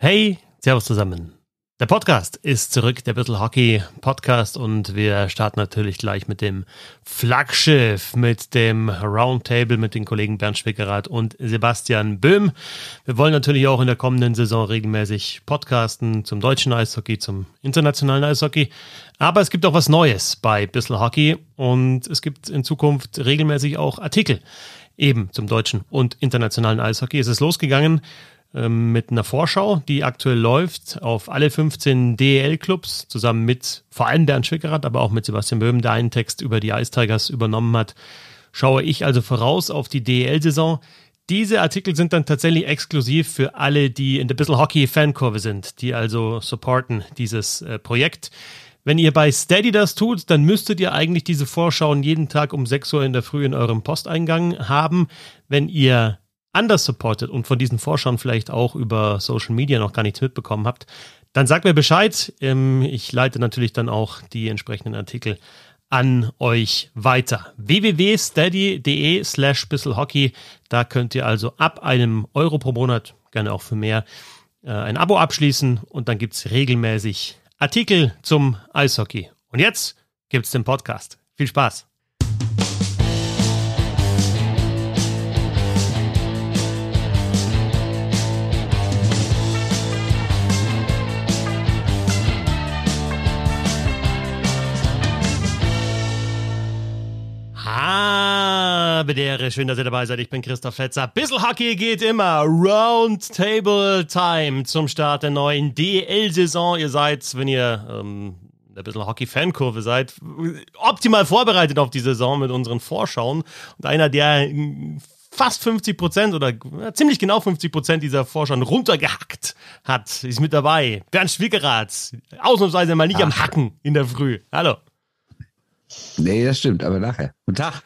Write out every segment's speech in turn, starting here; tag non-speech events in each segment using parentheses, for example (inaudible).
Hey, Servus zusammen. Der Podcast ist zurück, der Bissl Hockey Podcast und wir starten natürlich gleich mit dem Flaggschiff, mit dem Roundtable mit den Kollegen Bernd Schwickerath und Sebastian Böhm. Wir wollen natürlich auch in der kommenden Saison regelmäßig podcasten zum deutschen Eishockey, zum internationalen Eishockey. Aber es gibt auch was Neues bei Bissl Hockey und es gibt in Zukunft regelmäßig auch Artikel eben zum deutschen und internationalen Eishockey. Es ist losgegangen mit einer Vorschau, die aktuell läuft auf alle 15 DEL-Clubs, zusammen mit vor allem Bernd Schwickerath, aber auch mit Sebastian Böhm, der einen Text über die Ice Tigers übernommen hat. Schaue ich also voraus auf die DEL-Saison. Diese Artikel sind dann tatsächlich exklusiv für alle, die in der Bissl Hockey Fankurve sind, die also supporten dieses äh, Projekt. Wenn ihr bei Steady das tut, dann müsstet ihr eigentlich diese Vorschauen jeden Tag um 6 Uhr in der Früh in eurem Posteingang haben. Wenn ihr anders supportet und von diesen Forschern vielleicht auch über Social Media noch gar nichts mitbekommen habt, dann sagt mir Bescheid. Ähm, ich leite natürlich dann auch die entsprechenden Artikel an euch weiter. www.steady.de slash bisselhockey. Da könnt ihr also ab einem Euro pro Monat, gerne auch für mehr, äh, ein Abo abschließen und dann gibt es regelmäßig Artikel zum Eishockey. Und jetzt gibt es den Podcast. Viel Spaß! Bedere, schön, dass ihr dabei seid. Ich bin Christoph Fetzer. Bissl Hockey geht immer. Roundtable Time zum Start der neuen DL-Saison. Ihr seid, wenn ihr ähm, der Bissl Hockey-Fankurve seid, optimal vorbereitet auf die Saison mit unseren Vorschauen. Und einer, der fast 50 Prozent oder ziemlich genau 50 Prozent dieser Vorschauen runtergehackt hat, ist mit dabei. Bernd Schwickerath, ausnahmsweise mal nicht Ach. am Hacken in der Früh. Hallo. Nee, das stimmt, aber nachher. Guten Tag.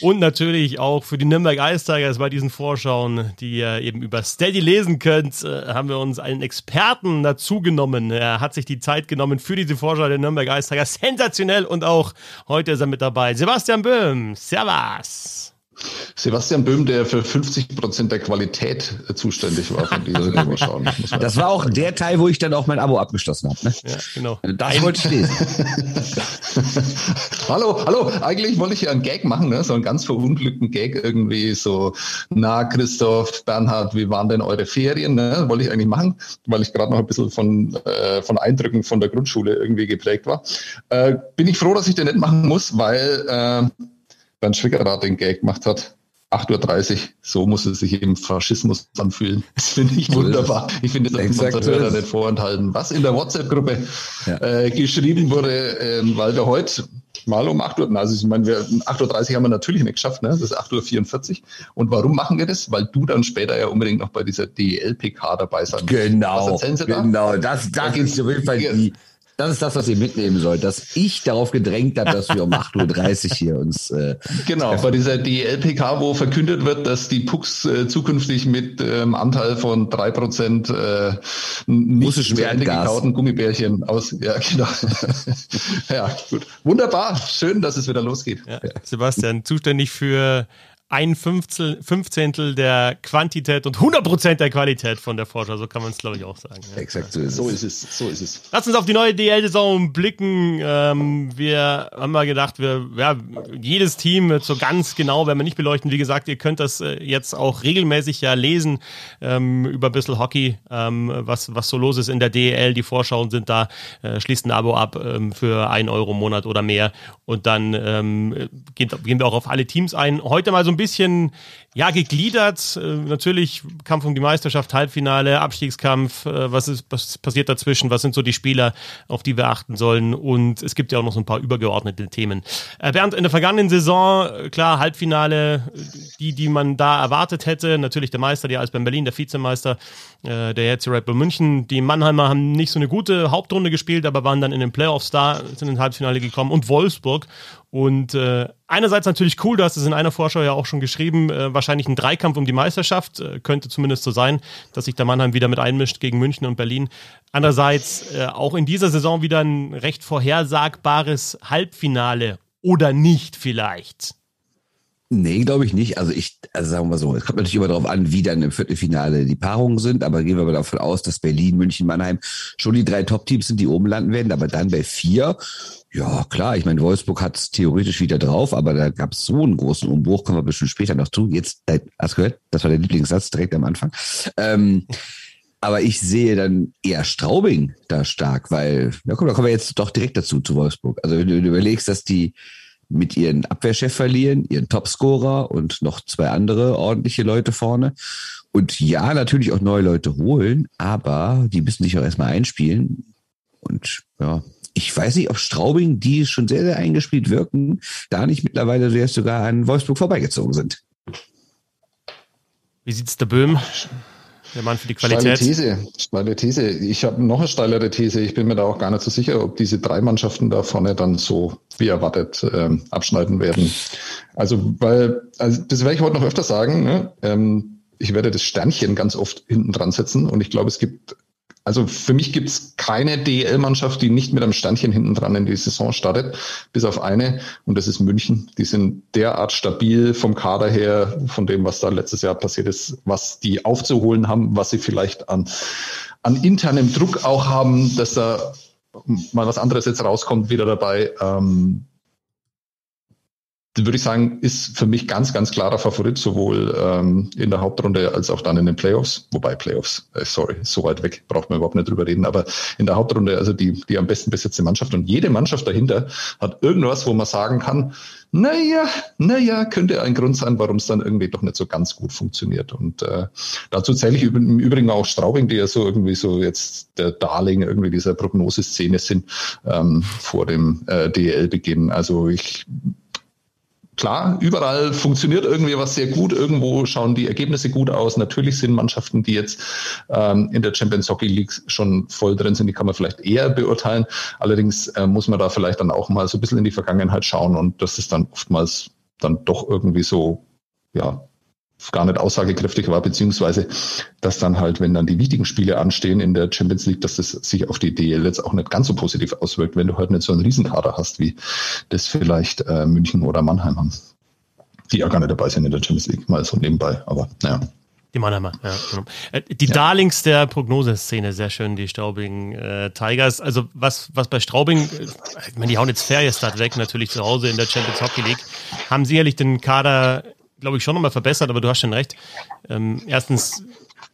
Und natürlich auch für die Nürnberg Ice Tigers bei diesen Vorschauen, die ihr eben über Steady lesen könnt, äh, haben wir uns einen Experten dazu genommen. Er hat sich die Zeit genommen für diese Vorschau der Nürnberg Ice Tigers. Sensationell und auch heute ist er mit dabei. Sebastian Böhm, Servus. Sebastian Böhm, der für 50 Prozent der Qualität zuständig war von dieser Überschauung. Das war auch der Teil, wo ich dann auch mein Abo abgeschlossen habe. Ne? Ja, genau. Das wollte ich lesen. (laughs) hallo, hallo. Eigentlich wollte ich ja einen Gag machen, ne? so einen ganz verunglückten Gag irgendwie so. Na, Christoph, Bernhard, wie waren denn eure Ferien? Ne? Wollte ich eigentlich machen, weil ich gerade noch ein bisschen von, äh, von Eindrücken von der Grundschule irgendwie geprägt war. Äh, bin ich froh, dass ich den nicht machen muss, weil äh, Bernd Schwickerath den Gag gemacht hat. 8.30 Uhr, so muss es sich im Faschismus anfühlen. Das finde ich wunderbar. Ich finde, das muss man Hörer nicht vorenthalten. Was in der WhatsApp-Gruppe ja. äh, geschrieben wurde, äh, weil wir heute mal um 8 Uhr, also ich meine, wir, 8.30 Uhr haben wir natürlich nicht geschafft, ne? das ist 8.44 Uhr. Und warum machen wir das? Weil du dann später ja unbedingt noch bei dieser DLPK dabei sein musst. Genau, genau, das, da ist auf jeden Fall die das ist das, was ihr mitnehmen sollt, dass ich darauf gedrängt habe, dass wir um 8.30 Uhr (laughs) hier uns. Äh, genau, bei dieser DLPK, wo verkündet wird, dass die Pucks äh, zukünftig mit ähm, Anteil von 3% äh, nicht zu Ende gekauten Gummibärchen aus. Ja, genau. (laughs) ja, gut. Wunderbar. Schön, dass es wieder losgeht. Ja, Sebastian, zuständig für ein Fünfzehntel der Quantität und 100% der Qualität von der Forscher. So kann man es, glaube ich, auch sagen. Ja. Exakt, so ist, so ist, es. So ist es. Lass uns auf die neue DL-Saison blicken. Ähm, wir haben mal gedacht, wir, ja, jedes Team wird so ganz genau, werden wir nicht beleuchten. Wie gesagt, ihr könnt das äh, jetzt auch regelmäßig ja lesen ähm, über ein bisschen Hockey, ähm, was, was so los ist in der DL. Die Vorschauen sind da. Äh, schließt ein Abo ab ähm, für ein Euro im Monat oder mehr. Und dann ähm, gehen, gehen wir auch auf alle Teams ein. Heute mal so ein bisschen bisschen ja gegliedert. Äh, natürlich Kampf um die Meisterschaft, Halbfinale, Abstiegskampf. Äh, was ist was passiert dazwischen? Was sind so die Spieler, auf die wir achten sollen? Und es gibt ja auch noch so ein paar übergeordnete Themen. Äh, während in der vergangenen Saison äh, klar Halbfinale, die die man da erwartet hätte. Natürlich der Meister, die als beim Berlin, der Vizemeister, äh, der jetzt Red Bull München. Die Mannheimer haben nicht so eine gute Hauptrunde gespielt, aber waren dann in den Playoffs da, sind ins Halbfinale gekommen und Wolfsburg und äh, einerseits natürlich cool, du hast es in einer Vorschau ja auch schon geschrieben, äh, wahrscheinlich ein Dreikampf um die Meisterschaft, äh, könnte zumindest so sein, dass sich der Mannheim wieder mit einmischt gegen München und Berlin. Andererseits äh, auch in dieser Saison wieder ein recht vorhersagbares Halbfinale oder nicht vielleicht. Nee, glaube ich nicht. Also ich, also sagen wir so, es kommt natürlich immer darauf an, wie dann im Viertelfinale die Paarungen sind, aber gehen wir mal davon aus, dass Berlin, München, Mannheim schon die drei Top-Teams sind, die oben landen werden, aber dann bei vier, ja klar, ich meine, Wolfsburg hat es theoretisch wieder drauf, aber da gab es so einen großen Umbruch, kommen wir bestimmt später noch zu. Jetzt, hast du gehört? Das war der Lieblingssatz direkt am Anfang. Ähm, aber ich sehe dann eher Straubing da stark, weil, ja komm, da kommen wir jetzt doch direkt dazu, zu Wolfsburg. Also wenn du überlegst, dass die mit ihren Abwehrchef verlieren, ihren Topscorer und noch zwei andere ordentliche Leute vorne. Und ja, natürlich auch neue Leute holen, aber die müssen sich auch erstmal einspielen. Und ja, ich weiß nicht, ob Straubing, die schon sehr, sehr eingespielt wirken, da nicht mittlerweile sogar an Wolfsburg vorbeigezogen sind. Wie sieht's der Böhm? Der Mann für die Qualität. Steile These. Steile These. Ich habe noch eine steilere These. Ich bin mir da auch gar nicht so sicher, ob diese drei Mannschaften da vorne dann so wie erwartet ähm, abschneiden werden. Also, weil, also das werde ich heute noch öfter sagen. Ne? Ähm, ich werde das Sternchen ganz oft hinten dran setzen und ich glaube, es gibt also für mich gibt es keine DL-Mannschaft, die nicht mit einem Sternchen hinten dran in die Saison startet, bis auf eine, und das ist München. Die sind derart stabil vom Kader her, von dem, was da letztes Jahr passiert ist, was die aufzuholen haben, was sie vielleicht an, an internem Druck auch haben, dass da mal was anderes jetzt rauskommt, wieder dabei. Ähm, würde ich sagen, ist für mich ganz, ganz klarer Favorit, sowohl ähm, in der Hauptrunde als auch dann in den Playoffs. Wobei Playoffs, äh, sorry, so weit weg, braucht man überhaupt nicht drüber reden. Aber in der Hauptrunde, also die, die am besten besetzte Mannschaft und jede Mannschaft dahinter hat irgendwas, wo man sagen kann, naja, naja, könnte ein Grund sein, warum es dann irgendwie doch nicht so ganz gut funktioniert. Und äh, dazu zähle ich im Übrigen auch Straubing, die ja so irgendwie so jetzt der Darling irgendwie dieser Prognoseszene sind ähm, vor dem äh, DL-Beginn. Also ich klar, überall funktioniert irgendwie was sehr gut. Irgendwo schauen die Ergebnisse gut aus. Natürlich sind Mannschaften, die jetzt ähm, in der Champions Hockey League schon voll drin sind, die kann man vielleicht eher beurteilen. Allerdings äh, muss man da vielleicht dann auch mal so ein bisschen in die Vergangenheit schauen und das ist dann oftmals dann doch irgendwie so, ja, gar nicht aussagekräftig war, beziehungsweise dass dann halt, wenn dann die wichtigen Spiele anstehen in der Champions League, dass das sich auf die DL jetzt auch nicht ganz so positiv auswirkt, wenn du halt nicht so einen Riesenkader hast, wie das vielleicht äh, München oder Mannheim haben. Die ja gar nicht dabei sind in der Champions League, mal so nebenbei, aber naja. Die Mannheimer, ja. Genau. Äh, die ja. Darlings der Prognoseszene, sehr schön, die Straubing äh, Tigers. Also was, was bei Straubing, äh, ich meine, die hauen jetzt Feriestart weg, natürlich zu Hause in der Champions Hockey League, haben sicherlich den Kader glaube ich, schon nochmal verbessert, aber du hast schon recht. Ähm, erstens,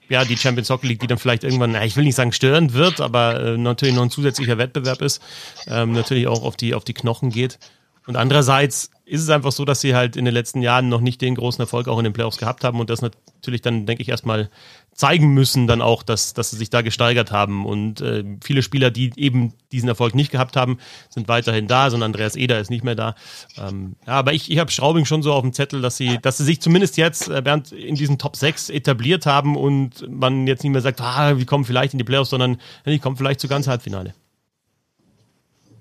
ja, die Champions Hockey League, die dann vielleicht irgendwann, ich will nicht sagen störend wird, aber äh, natürlich noch ein zusätzlicher Wettbewerb ist, ähm, natürlich auch auf die, auf die Knochen geht. Und andererseits ist es einfach so, dass sie halt in den letzten Jahren noch nicht den großen Erfolg auch in den Playoffs gehabt haben und das natürlich dann, denke ich, erstmal zeigen müssen dann auch, dass, dass sie sich da gesteigert haben. Und äh, viele Spieler, die eben diesen Erfolg nicht gehabt haben, sind weiterhin da. So ein Andreas Eder ist nicht mehr da. Ähm, ja, aber ich, ich habe Straubing schon so auf dem Zettel, dass sie, dass sie sich zumindest jetzt, äh, Bernd, in diesen Top 6 etabliert haben und man jetzt nicht mehr sagt, ah, wir kommen vielleicht in die Playoffs, sondern die kommen vielleicht zu ganz Halbfinale.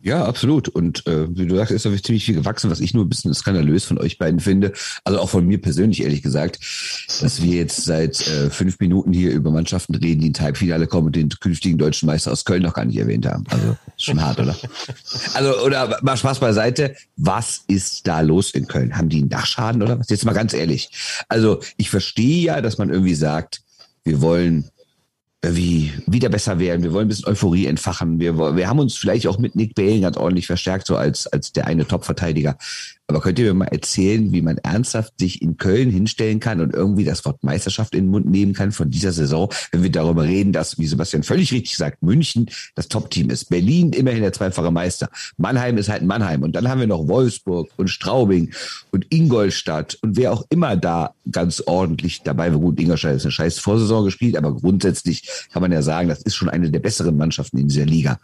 Ja, absolut. Und äh, wie du sagst, ist doch ziemlich viel gewachsen, was ich nur ein bisschen skandalös von euch beiden finde. Also auch von mir persönlich, ehrlich gesagt, dass wir jetzt seit äh, fünf Minuten hier über Mannschaften reden, die ins Halbfinale kommen und den künftigen deutschen Meister aus Köln noch gar nicht erwähnt haben. Also schon hart, oder? Also, oder mal Spaß beiseite. Was ist da los in Köln? Haben die einen Dachschaden oder was? Jetzt mal ganz ehrlich. Also ich verstehe ja, dass man irgendwie sagt, wir wollen wie wieder besser werden. Wir wollen ein bisschen Euphorie entfachen. Wir, wir haben uns vielleicht auch mit Nick Bale ganz ordentlich verstärkt, so als, als der eine Top-Verteidiger. Aber könnt ihr mir mal erzählen, wie man ernsthaft sich in Köln hinstellen kann und irgendwie das Wort Meisterschaft in den Mund nehmen kann von dieser Saison, wenn wir darüber reden, dass, wie Sebastian völlig richtig sagt, München das Top-Team ist. Berlin immerhin der zweifache Meister. Mannheim ist halt Mannheim. Und dann haben wir noch Wolfsburg und Straubing und Ingolstadt und wer auch immer da ganz ordentlich dabei war. Gut, Ingolstadt ist eine scheiß Vorsaison gespielt, aber grundsätzlich kann man ja sagen, das ist schon eine der besseren Mannschaften in dieser Liga.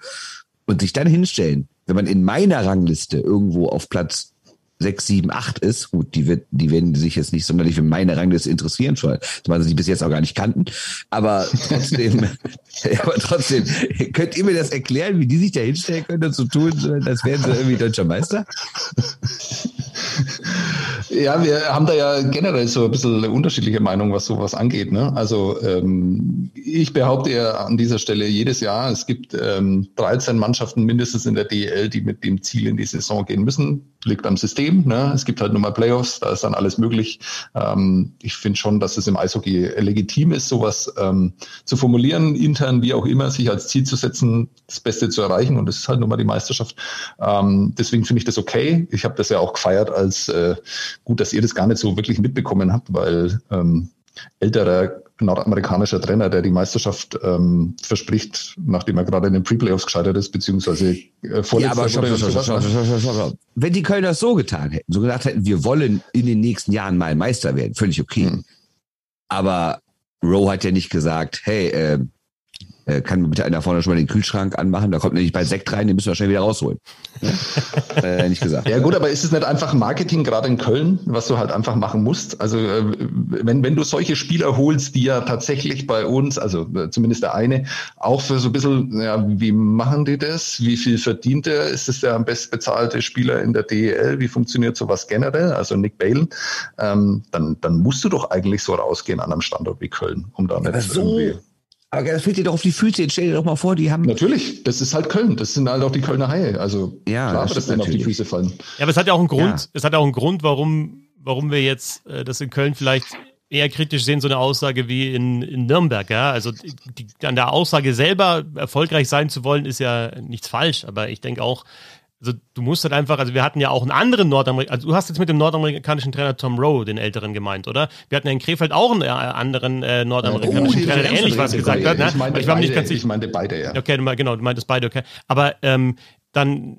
Und sich dann hinstellen, wenn man in meiner Rangliste irgendwo auf Platz sechs, sieben, acht ist, gut, die, wird, die werden sich jetzt nicht sonderlich für meine Rangliste interessieren, schon, weil sie die bis jetzt auch gar nicht kannten. Aber trotzdem, (laughs) aber trotzdem, könnt ihr mir das erklären, wie die sich da hinstellen können und so tun, als wären sie irgendwie deutscher Meister? Ja, wir haben da ja generell so ein bisschen unterschiedliche Meinungen, was sowas angeht. Ne? Also ähm, ich behaupte ja an dieser Stelle jedes Jahr, es gibt ähm, 13 Mannschaften mindestens in der DL, die mit dem Ziel in die Saison gehen müssen. Liegt am System. Ne? Es gibt halt nur mal Playoffs, da ist dann alles möglich. Ähm, ich finde schon, dass es im Eishockey legitim ist, sowas ähm, zu formulieren, intern wie auch immer, sich als Ziel zu setzen, das Beste zu erreichen. Und das ist halt nur mal die Meisterschaft. Ähm, deswegen finde ich das okay. Ich habe das ja auch gefeiert als äh, gut, dass ihr das gar nicht so wirklich mitbekommen habt, weil ähm, älterer nordamerikanischer Trainer, der die Meisterschaft ähm, verspricht, nachdem er gerade in den Pre-Playoffs gescheitert ist, beziehungsweise äh, ja, aber stopp, Wenn die Kölner es so getan hätten, so gesagt hätten, wir wollen in den nächsten Jahren mal Meister werden, völlig okay. Hm. Aber Rowe hat ja nicht gesagt, hey, äh, äh, kann mir bitte einer vorne schon mal den Kühlschrank anmachen, da kommt nämlich bei Sekt rein, den müssen wir schnell wieder rausholen. (laughs) äh, nicht gesagt. Ja gut, aber ist es nicht einfach Marketing gerade in Köln, was du halt einfach machen musst? Also äh, wenn, wenn du solche Spieler holst, die ja tatsächlich bei uns, also äh, zumindest der eine, auch für so ein bisschen, ja, wie machen die das? Wie viel verdient er? Ist es der am best bezahlte Spieler in der DEL? Wie funktioniert sowas generell? Also Nick Balen, ähm, dann, dann musst du doch eigentlich so rausgehen an einem Standort wie Köln, um da nicht so irgendwie aber das fällt dir doch auf die Füße. Jetzt stell dir doch mal vor, die haben. Natürlich, das ist halt Köln. Das sind halt auch die Kölner Haie. Also ja, klar, das, das dann auf die Füße fallen. Ja, aber es hat ja auch einen Grund. Ja. Es hat auch einen Grund, warum, warum wir jetzt äh, das in Köln vielleicht eher kritisch sehen, so eine Aussage wie in, in Nürnberg. Ja? Also die, die, an der Aussage selber erfolgreich sein zu wollen, ist ja nichts falsch. Aber ich denke auch, also du musst halt einfach, also wir hatten ja auch einen anderen Nordamerikaner, also du hast jetzt mit dem nordamerikanischen Trainer Tom Rowe, den älteren, gemeint, oder? Wir hatten ja in Krefeld auch einen äh, anderen äh, nordamerikanischen oh, Trainer, der ähnlich was gesagt hat. Ne? Ich, meinte ich war beide, nicht ganz Ich meinte beide, ja. Okay, genau, du meintest beide, okay. Aber ähm, dann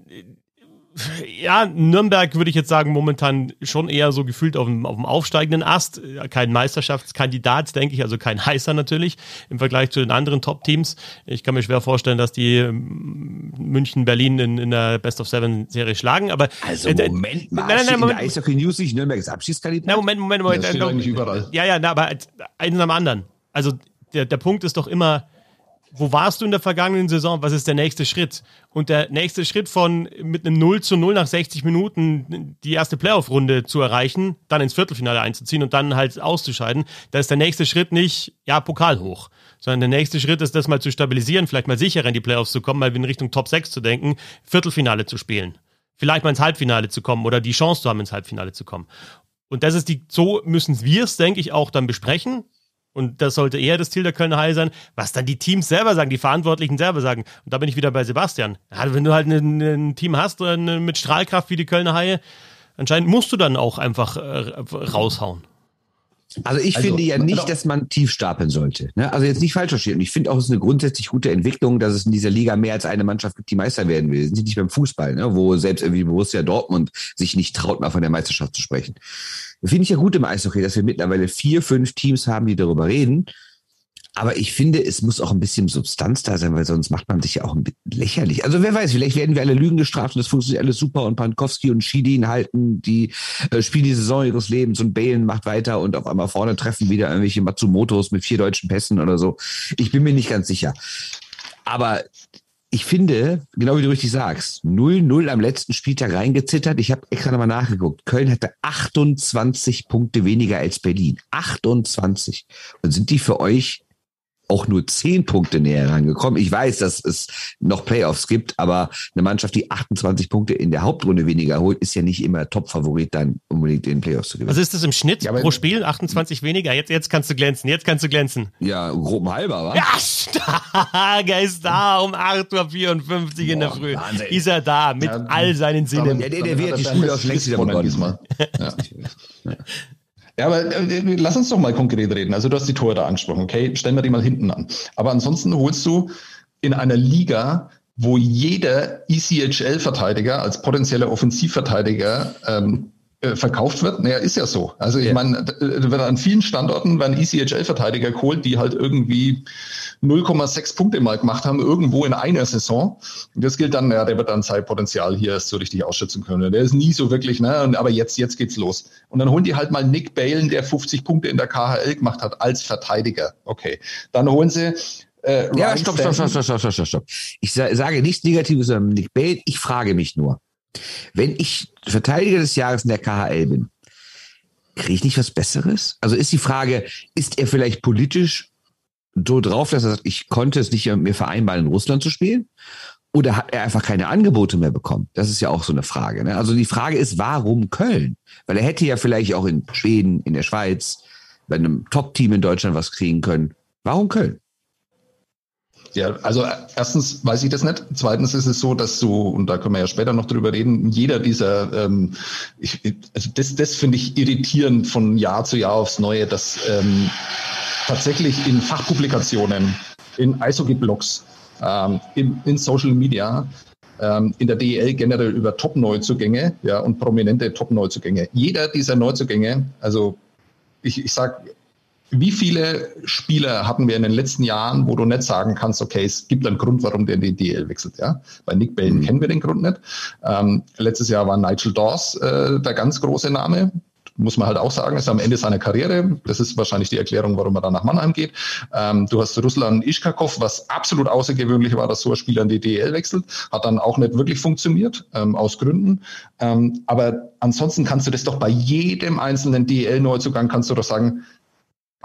ja, Nürnberg würde ich jetzt sagen, momentan schon eher so gefühlt auf dem, auf dem aufsteigenden Ast. Kein Meisterschaftskandidat, denke ich, also kein heißer natürlich im Vergleich zu den anderen Top-Teams. Ich kann mir schwer vorstellen, dass die ähm, München, Berlin in, in der Best of Seven Serie schlagen. Aber also äh, Moment mal, nein, nein, nein, Moment. Eishockey News nicht Nürnbergs Abschiedskandidat? Nein, Moment, Moment, Moment. Das steht eigentlich überall. Ja, ja, na, aber eins am anderen. Also der, der Punkt ist doch immer, wo warst du in der vergangenen Saison? Was ist der nächste Schritt? Und der nächste Schritt von mit einem 0 zu 0 nach 60 Minuten die erste Playoff-Runde zu erreichen, dann ins Viertelfinale einzuziehen und dann halt auszuscheiden, da ist der nächste Schritt nicht, ja, Pokal hoch, sondern der nächste Schritt ist, das mal zu stabilisieren, vielleicht mal sicherer in die Playoffs zu kommen, mal in Richtung Top 6 zu denken, Viertelfinale zu spielen. Vielleicht mal ins Halbfinale zu kommen oder die Chance zu haben, ins Halbfinale zu kommen. Und das ist die, so müssen wir es, denke ich, auch dann besprechen. Und das sollte eher das Ziel der Kölner Haie sein, was dann die Teams selber sagen, die Verantwortlichen selber sagen. Und da bin ich wieder bei Sebastian. Ja, wenn du halt ein, Team hast mit Strahlkraft wie die Kölner Haie, anscheinend musst du dann auch einfach äh, raushauen. Also ich also, finde ja nicht, dass man tief stapeln sollte. Ne? Also jetzt nicht falsch verstehen. Ich finde auch, es ist eine grundsätzlich gute Entwicklung, dass es in dieser Liga mehr als eine Mannschaft gibt, die Meister werden will. Wir sind nicht beim Fußball, ne? wo selbst irgendwie Borussia Dortmund sich nicht traut, mal von der Meisterschaft zu sprechen. Finde ich ja gut im Eishockey, dass wir mittlerweile vier, fünf Teams haben, die darüber reden. Aber ich finde, es muss auch ein bisschen Substanz da sein, weil sonst macht man sich ja auch ein bisschen lächerlich. Also wer weiß, vielleicht werden wir alle Lügen gestraft und das funktioniert alles super und Pankowski und Schiedin halten die äh, spielen die Saison ihres Lebens und Balen macht weiter und auf einmal vorne treffen wieder irgendwelche Matsumotos mit vier deutschen Pässen oder so. Ich bin mir nicht ganz sicher. Aber ich finde, genau wie du richtig sagst, 0-0 am letzten Spieltag reingezittert. Ich habe extra nochmal nachgeguckt. Köln hatte 28 Punkte weniger als Berlin. 28. Und sind die für euch auch nur zehn Punkte näher rangekommen. Ich weiß, dass es noch Playoffs gibt, aber eine Mannschaft, die 28 Punkte in der Hauptrunde weniger holt, ist ja nicht immer Top-Favorit, dann unbedingt in den Playoffs zu gewinnen. Was ist das im Schnitt ja, pro Spiel? 28 weniger? Jetzt, jetzt kannst du glänzen, jetzt kannst du glänzen. Ja, grob ein halber, wa? Ja, stark, er ist da um 8.54 Uhr in der Früh. Wahnsinn. Ist er da, mit ja, all seinen Sinnen. Ja, der, der wird die Schule aus längst wieder begonnen. Ja. Ja, aber äh, lass uns doch mal konkret reden. Also du hast die Tore da angesprochen, okay? Stellen wir die mal hinten an. Aber ansonsten holst du in einer Liga, wo jeder ECHL-Verteidiger als potenzieller Offensivverteidiger ähm, äh, verkauft wird. Naja, ist ja so. Also ich ja. meine, wird an vielen Standorten werden ECHL-Verteidiger geholt, die halt irgendwie 0,6 Punkte mal gemacht haben, irgendwo in einer Saison. Das gilt dann, ja, der wird dann sein Potenzial hier erst so richtig ausschätzen können. Der ist nie so wirklich, ne, aber jetzt, jetzt geht's los. Und dann holen die halt mal Nick Balen, der 50 Punkte in der KHL gemacht hat, als Verteidiger. Okay. Dann holen sie äh, ja, stopp, stopp, stopp, stopp, stopp, stopp, stopp. Ich sage nichts Negatives über Nick Bale. Ich frage mich nur, wenn ich Verteidiger des Jahres in der KHL bin, kriege ich nicht was Besseres? Also ist die Frage, ist er vielleicht politisch so drauf, dass er sagt, ich konnte es nicht mir vereinbaren, in Russland zu spielen? Oder hat er einfach keine Angebote mehr bekommen? Das ist ja auch so eine Frage. Ne? Also die Frage ist, warum Köln? Weil er hätte ja vielleicht auch in Schweden, in der Schweiz, bei einem Top-Team in Deutschland was kriegen können. Warum Köln? Ja, also erstens weiß ich das nicht. Zweitens ist es so, dass du, und da können wir ja später noch drüber reden, jeder dieser, ähm, ich, also das, das finde ich irritierend von Jahr zu Jahr aufs Neue, dass ähm, tatsächlich in Fachpublikationen, in Eishockey-Blogs, ähm, in, in Social Media, ähm, in der DEL generell über Top-Neuzugänge ja, und prominente Top-Neuzugänge. Jeder dieser Neuzugänge, also ich, ich sage wie viele Spieler hatten wir in den letzten Jahren, wo du nicht sagen kannst, okay, es gibt einen Grund, warum der in die DL wechselt, ja? Bei Nick Bellen mhm. kennen wir den Grund nicht. Ähm, letztes Jahr war Nigel Dawes äh, der ganz große Name muss man halt auch sagen, ist am Ende seiner Karriere. Das ist wahrscheinlich die Erklärung, warum er dann nach Mannheim geht. Ähm, du hast Ruslan Ischkakov, was absolut außergewöhnlich war, dass so ein Spieler in die DL wechselt. Hat dann auch nicht wirklich funktioniert, ähm, aus Gründen. Ähm, aber ansonsten kannst du das doch bei jedem einzelnen DL-Neuzugang kannst du doch sagen,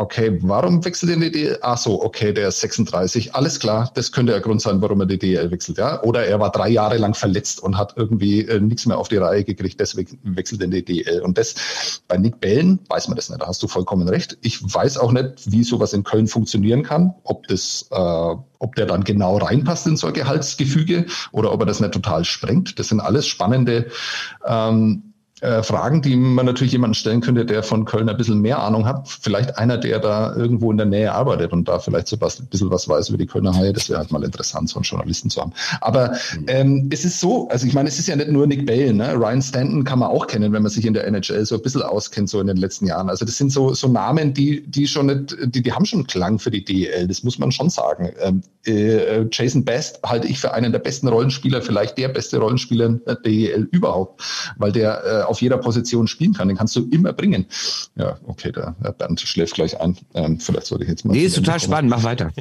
Okay, warum wechselt er in die DL? Ach so, okay, der ist 36. Alles klar, das könnte der Grund sein, warum er die DL wechselt, ja. Oder er war drei Jahre lang verletzt und hat irgendwie äh, nichts mehr auf die Reihe gekriegt, deswegen wechselt er in die DL. Und das bei Nick Bellen weiß man das nicht. Da hast du vollkommen recht. Ich weiß auch nicht, wie sowas in Köln funktionieren kann, ob das, äh, ob der dann genau reinpasst in so ein Gehaltsgefüge oder ob er das nicht total sprengt. Das sind alles spannende ähm, äh, Fragen, die man natürlich jemanden stellen könnte, der von Köln ein bisschen mehr Ahnung hat. Vielleicht einer, der da irgendwo in der Nähe arbeitet und da vielleicht so was, ein bisschen was weiß über die Kölner Haie. Das wäre halt mal interessant, so einen Journalisten zu haben. Aber mhm. ähm, es ist so, also ich meine, es ist ja nicht nur Nick Bale, ne? Ryan Stanton kann man auch kennen, wenn man sich in der NHL so ein bisschen auskennt, so in den letzten Jahren. Also das sind so, so Namen, die, die schon nicht, die, die haben schon Klang für die DEL, das muss man schon sagen. Ähm, äh, Jason Best halte ich für einen der besten Rollenspieler, vielleicht der beste Rollenspieler in der DEL überhaupt, weil der äh, auf jeder Position spielen kann. Den kannst du immer bringen. Ja, okay, der, Bernd schläft gleich ein. Ähm, vielleicht sollte ich jetzt mal. Nee, ist total spannend. Mach weiter.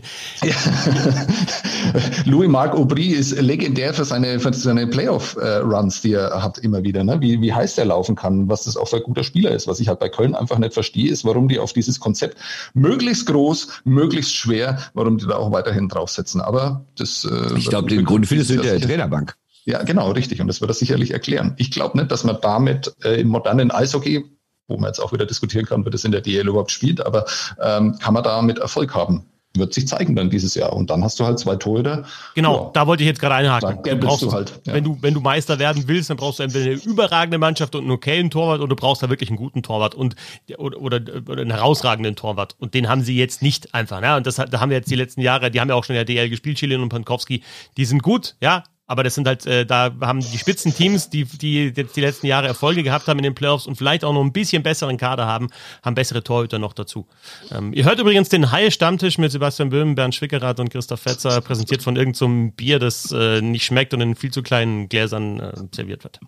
Ja. (laughs) Louis-Marc Aubry ist legendär für seine, für seine Playoff-Runs, die er hat immer wieder. Ne? Wie, wie heiß der laufen kann, was das auch für ein guter Spieler ist. Was ich halt bei Köln einfach nicht verstehe, ist, warum die auf dieses Konzept möglichst groß, möglichst schwer, warum die da auch weiterhin draufsetzen. Aber das. Äh, ich glaube, den Grund findest du in der Trainerbank. Ja, genau, richtig. Und das wird das sicherlich erklären. Ich glaube nicht, dass man damit äh, im modernen Eishockey, wo man jetzt auch wieder diskutieren kann, wird es in der DL überhaupt spielt, aber ähm, kann man damit Erfolg haben wird sich zeigen dann dieses Jahr. Und dann hast du halt zwei Torhüter. Genau, ja. da wollte ich jetzt gerade einhaken. Du brauchst, du halt, ja. wenn, du, wenn du Meister werden willst, dann brauchst du entweder eine überragende Mannschaft und einen okayen Torwart oder du brauchst da wirklich einen guten Torwart und oder, oder, oder einen herausragenden Torwart. Und den haben sie jetzt nicht einfach. Ja? Und das da haben wir jetzt die letzten Jahre, die haben ja auch schon in der DL gespielt, Chilin und Pankowski, die sind gut, ja, aber das sind halt, äh, da haben die Spitzenteams, die, die jetzt die letzten Jahre Erfolge gehabt haben in den Playoffs und vielleicht auch noch ein bisschen besseren Kader haben, haben bessere Torhüter noch dazu. Ähm, ihr hört übrigens den Haie-Stammtisch mit Sebastian Böhm, Bernd Schwickerath und Christoph Fetzer, präsentiert von irgendeinem so Bier, das äh, nicht schmeckt und in viel zu kleinen Gläsern äh, serviert wird.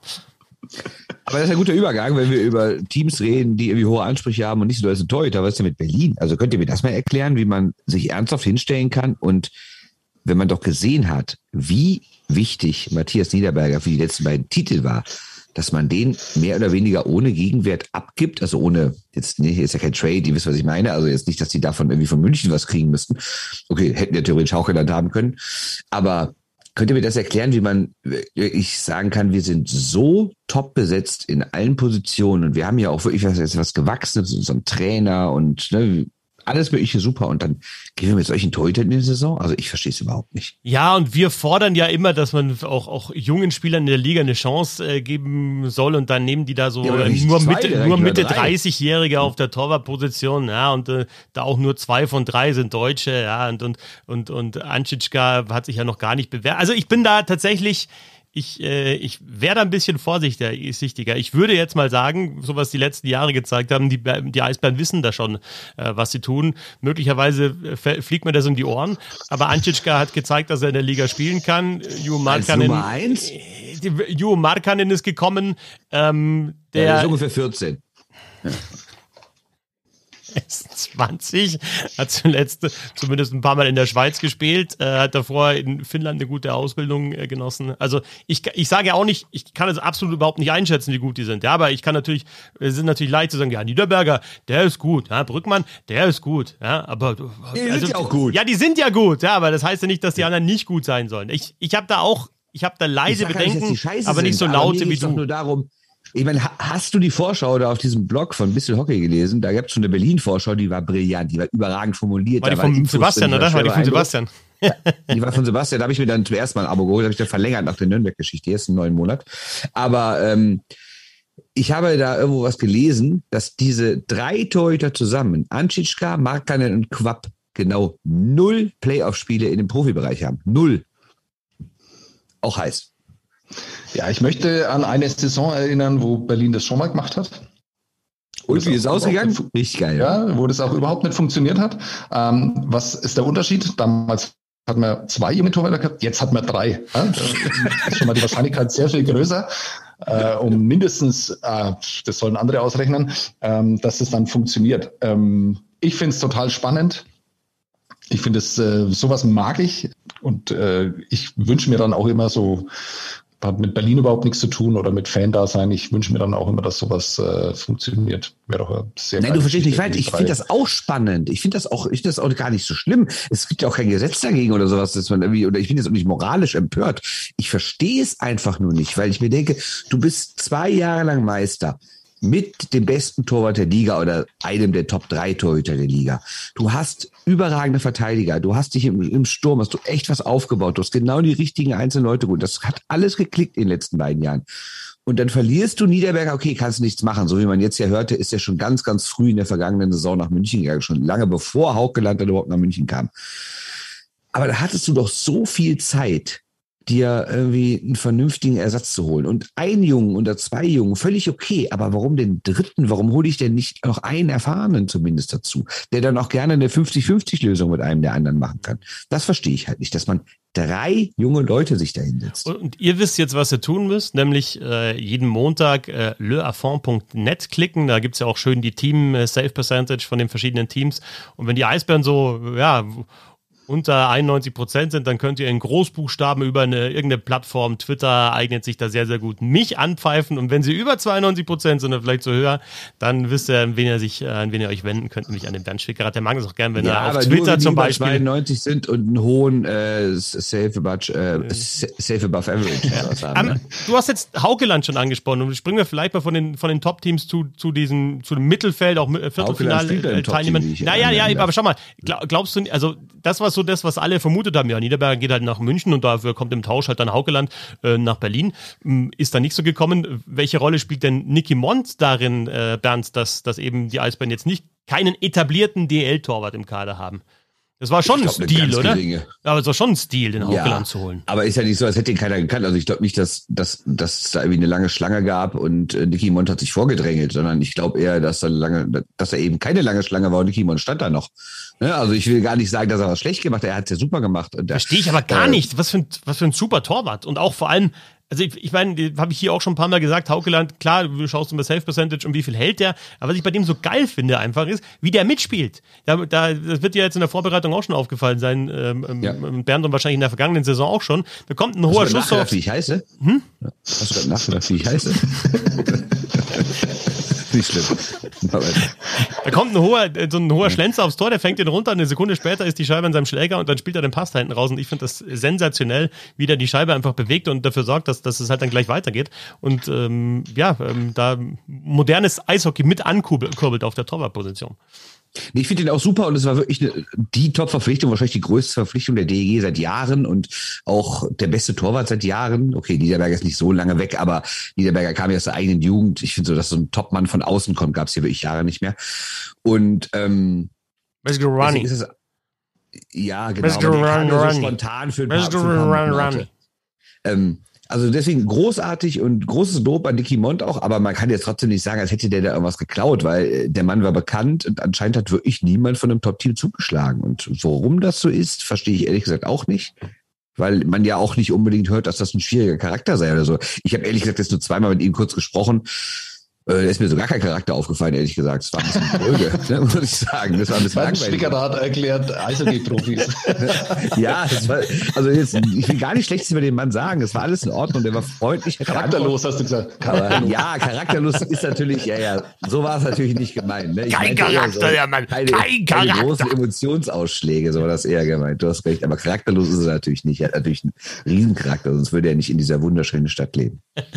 Aber das ist ein guter Übergang, wenn wir über Teams reden, die irgendwie hohe Ansprüche haben und nicht so als Torhüter. Was ist denn mit Berlin? Also könnt ihr mir das mal erklären, wie man sich ernsthaft hinstellen kann und wenn man doch gesehen hat, wie wichtig Matthias Niederberger für die letzten beiden Titel war, dass man den mehr oder weniger ohne Gegenwert abgibt, also ohne, jetzt, nee, hier ist ja kein Trade, die wissen, was ich meine, also jetzt nicht, dass die davon irgendwie von München was kriegen müssten. Okay, hätten ja theoretisch auch genannt haben können. Aber könnt ihr mir das erklären, wie man, ich sagen kann, wir sind so top besetzt in allen Positionen und wir haben ja auch wirklich was, was gewachsen mit unserem Trainer und ne, alles mögliche super und dann gehen wir mit solchen Torhütern in die Saison? Also ich verstehe es überhaupt nicht. Ja, und wir fordern ja immer, dass man auch, auch jungen Spielern in der Liga eine Chance äh, geben soll und dann nehmen die da so ja, nur Mitte, nur Mitte 30-Jährige auf der Torwartposition, ja, und äh, da auch nur zwei von drei sind Deutsche, ja, und, und, und, und Anschitschka hat sich ja noch gar nicht bewährt. Also ich bin da tatsächlich, ich, äh, ich wäre ein bisschen vorsichtiger. Ich würde jetzt mal sagen, so was die letzten Jahre gezeigt haben, die, die Eisbären wissen da schon, äh, was sie tun. Möglicherweise äh, fliegt mir das um die Ohren. Aber Ančitschka hat gezeigt, dass er in der Liga spielen kann. Ju Markanen, Nummer eins? Äh, Ju Markanen ist gekommen. Ähm, der, ja, der ist ungefähr 14. Ja. Ist 20, hat zuletzt zumindest ein paar Mal in der Schweiz gespielt, äh, hat davor in Finnland eine gute Ausbildung äh, genossen. Also ich, ich sage ja auch nicht, ich kann es absolut überhaupt nicht einschätzen, wie gut die sind. Ja, aber ich kann natürlich, es ist natürlich leicht zu sagen, ja, Niederberger, der ist gut, ja, Brückmann, der ist gut, ja, aber die also, sind ja auch gut. Ja, die sind ja gut, ja, aber das heißt ja nicht, dass die anderen nicht gut sein sollen. Ich, ich habe da auch, ich habe da leise Bedenken, nicht, aber nicht so laute wie du. Nur darum, ich meine, hast du die Vorschau da auf diesem Blog von Bissel Hockey gelesen? Da gab es schon eine Berlin-Vorschau, die war brillant, die war überragend formuliert. War die von Sebastian, oder? War die von Sebastian? Ja, die war von Sebastian, da habe ich mir dann zuerst mal ein Abo geholt, habe ich dann verlängert nach der Nürnberg-Geschichte, jetzt einen neuen Monat. Aber ähm, ich habe da irgendwo was gelesen, dass diese drei Torhüter zusammen, Anschitschka, Markanen und Quapp, genau null Playoff-Spiele in dem Profibereich haben. Null. Auch heiß. Ja, ich möchte an eine Saison erinnern, wo Berlin das schon mal gemacht hat. Und wie ist es ausgegangen? Richtig geil. Ja, wo das auch überhaupt nicht funktioniert hat. Ähm, was ist der Unterschied? Damals hat man zwei Torhüter gehabt, jetzt hat man drei. Ja? Ist schon mal die Wahrscheinlichkeit sehr viel größer, äh, um mindestens, äh, das sollen andere ausrechnen, ähm, dass es dann funktioniert. Ähm, ich finde es total spannend. Ich finde es, äh, sowas mag ich und äh, ich wünsche mir dann auch immer so hat mit Berlin überhaupt nichts zu tun oder mit Fan-Dasein. Ich wünsche mir dann auch immer, dass sowas äh, funktioniert. Wäre doch sehr Nein, du verstehst nicht falsch. Ich finde das auch spannend. Ich finde das auch, ich finde das auch gar nicht so schlimm. Es gibt ja auch kein Gesetz dagegen oder sowas, dass man irgendwie, oder ich bin jetzt auch nicht moralisch empört. Ich verstehe es einfach nur nicht, weil ich mir denke, du bist zwei Jahre lang Meister mit dem besten Torwart der Liga oder einem der Top 3 Torhüter der Liga. Du hast überragende Verteidiger. Du hast dich im, im Sturm, hast du echt was aufgebaut. Du hast genau die richtigen einzelnen Leute gut. Das hat alles geklickt in den letzten beiden Jahren. Und dann verlierst du Niederberger, okay, kannst nichts machen. So wie man jetzt ja hörte, ist er schon ganz, ganz früh in der vergangenen Saison nach München gegangen, schon lange bevor Haukeland dann überhaupt nach München kam. Aber da hattest du doch so viel Zeit, dir irgendwie einen vernünftigen Ersatz zu holen. Und ein Jungen oder zwei Jungen, völlig okay. Aber warum den dritten? Warum hole ich denn nicht noch einen Erfahrenen zumindest dazu, der dann auch gerne eine 50-50-Lösung mit einem der anderen machen kann? Das verstehe ich halt nicht, dass man drei junge Leute sich da hinsetzt. Und ihr wisst jetzt, was ihr tun müsst, nämlich äh, jeden Montag äh, leaffond.net klicken. Da gibt's ja auch schön die Team-Save-Percentage äh, von den verschiedenen Teams. Und wenn die Eisbären so, ja, unter 91 Prozent sind, dann könnt ihr in Großbuchstaben über eine irgendeine Plattform, Twitter eignet sich da sehr, sehr gut, mich anpfeifen. Und wenn sie über 92 Prozent sind oder vielleicht so höher, dann wisst ihr, an wen ihr sich, an wen ihr euch wenden könnt, nämlich an den Bernd Schwickerath. Der mag es auch gern, wenn ja, er auf Twitter nur, zum Beispiel 92 sind und einen hohen äh, Safe above, äh, safe above average. Ja. haben, ne? Du hast jetzt Haukeland schon angesprochen und springen wir vielleicht mal von den von den Top-Teams zu zu diesem zu dem Mittelfeld auch Viertelfinale Teilnehmern. Naja, ja, aber schau mal, glaubst du, also das war so so das, was alle vermutet haben. Ja, Niederberger geht halt nach München und dafür kommt im Tausch halt dann Haukeland äh, nach Berlin. Ist da nicht so gekommen. Welche Rolle spielt denn Nicky Mont darin, äh, Bernd, dass, dass eben die Eisbären jetzt nicht keinen etablierten DL-Torwart im Kader haben? Das war schon glaub, ein Stil, oder? Geringe. Aber es war schon ein Stil, den Haukeland ja, zu holen. Aber ist ja nicht so, als hätte ihn keiner gekannt. Also ich glaube nicht, dass, dass, dass es da irgendwie eine lange Schlange gab und äh, Nicky Mont hat sich vorgedrängelt, sondern ich glaube eher, dass er lange, dass er eben keine lange Schlange war und Nicky Mont stand da noch. Ne? Also ich will gar nicht sagen, dass er was schlecht gemacht hat. Er hat es ja super gemacht. Verstehe ich aber gar äh, nicht. Was für, ein, was für ein super Torwart. Und auch vor allem, also ich, ich meine, habe ich hier auch schon ein paar Mal gesagt, Haukeland, klar, du schaust immer Safe Percentage und wie viel hält der, aber was ich bei dem so geil finde einfach ist, wie der mitspielt. Da, da, das wird dir jetzt in der Vorbereitung auch schon aufgefallen sein, ähm, ähm ja. Bernd und wahrscheinlich in der vergangenen Saison auch schon. Da kommt ein hoher Schuss auf. Wie ich heiße? Hm? Hast du gerade nachgedacht, wie ich heiße? (laughs) Nicht schlimm. (laughs) Da kommt ein hoher, so ein hoher Schlenzer aufs Tor, der fängt den runter, eine Sekunde später ist die Scheibe an seinem Schläger und dann spielt er den Pass da hinten raus. Und ich finde das sensationell, wie der die Scheibe einfach bewegt und dafür sorgt, dass, dass es halt dann gleich weitergeht. Und ähm, ja, ähm, da modernes Eishockey mit ankurbelt auf der Torwartposition. Nee, ich finde den auch super und es war wirklich eine, die Top-Verpflichtung, wahrscheinlich die größte Verpflichtung der DEG seit Jahren und auch der beste Torwart seit Jahren. Okay, Niederberger ist nicht so lange weg, aber Niederberger kam ja aus der eigenen Jugend. Ich finde so, dass so ein Top-Mann von außen kommt, gab es hier wirklich Jahre nicht mehr. Und ähm. Ronnie. Ist es, ja, genau. Run, so spontan für ein paar. Für ein paar Run. Ähm, also deswegen großartig und großes Lob an Nicky Mont auch, aber man kann jetzt trotzdem nicht sagen, als hätte der da irgendwas geklaut, weil äh, der Mann war bekannt und anscheinend hat wirklich niemand von einem Top-Team zugeschlagen. Und warum das so ist, verstehe ich ehrlich gesagt auch nicht. Weil man ja auch nicht unbedingt hört, dass das ein schwieriger Charakter sei oder so. Ich habe ehrlich gesagt jetzt nur zweimal mit ihm kurz gesprochen Äh, da ist mir so gar kein Charakter aufgefallen, ehrlich gesagt. Es war ein bisschen (laughs) dröge, ne, muss ich sagen. Das war ein bisschen langweilig. hat erklärt, Eishockey-Profis. (laughs) ja, war, also jetzt, ich will gar nicht Schlechtes über den Mann sagen. Es war alles in Ordnung. Der war freundlich. Charakterlos, hast du gesagt. Charakterlos. ja, charakterlos ist natürlich, ja, ja, so war es natürlich nicht gemeint. Ne? kein Charakter, so, der Mann. Keine, kein Charakter. Keine großen Emotionsausschläge, so war das eher gemeint. Du hast recht. Aber charakterlos ist er natürlich nicht. Er hat natürlich einen Riesencharakter, sonst würde er nicht in dieser wunderschönen Stadt leben. (laughs)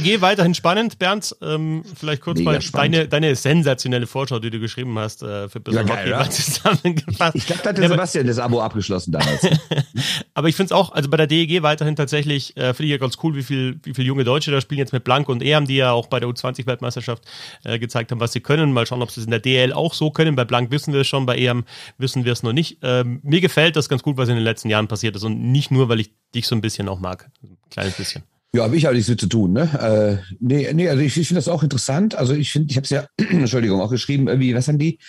DEG weiterhin spannend. Bernd, ähm, vielleicht kurz Mega mal spannend. deine, deine sensationelle Vorschau, die du geschrieben hast äh, für Bissel ja, ja. zusammengefasst. Ich glaube, da hat der Sebastian das Abo abgeschlossen damals. (laughs) Aber ich finde es auch, also bei der DEG weiterhin tatsächlich, äh, finde ich ja ganz cool, wie viel, wie viele junge Deutsche da spielen jetzt mit Blank und Ehm, die ja auch bei der U20-Weltmeisterschaft äh, gezeigt haben, was sie können. Mal schauen, ob sie es in der DL auch so können. Bei Blank wissen wir es schon, bei Ehm wissen wir es noch nicht. Ähm, mir gefällt das ganz gut, was in den letzten Jahren passiert ist und nicht nur, weil ich dich so ein bisschen auch mag. Ein kleines bisschen. Ja, habe ich auch nichts mit zu tun. Ne? Äh, nee, nee, also ich, ich finde das auch interessant. Also ich finde, ich habe es ja, (clears throat) Entschuldigung, auch geschrieben, irgendwie, was haben die?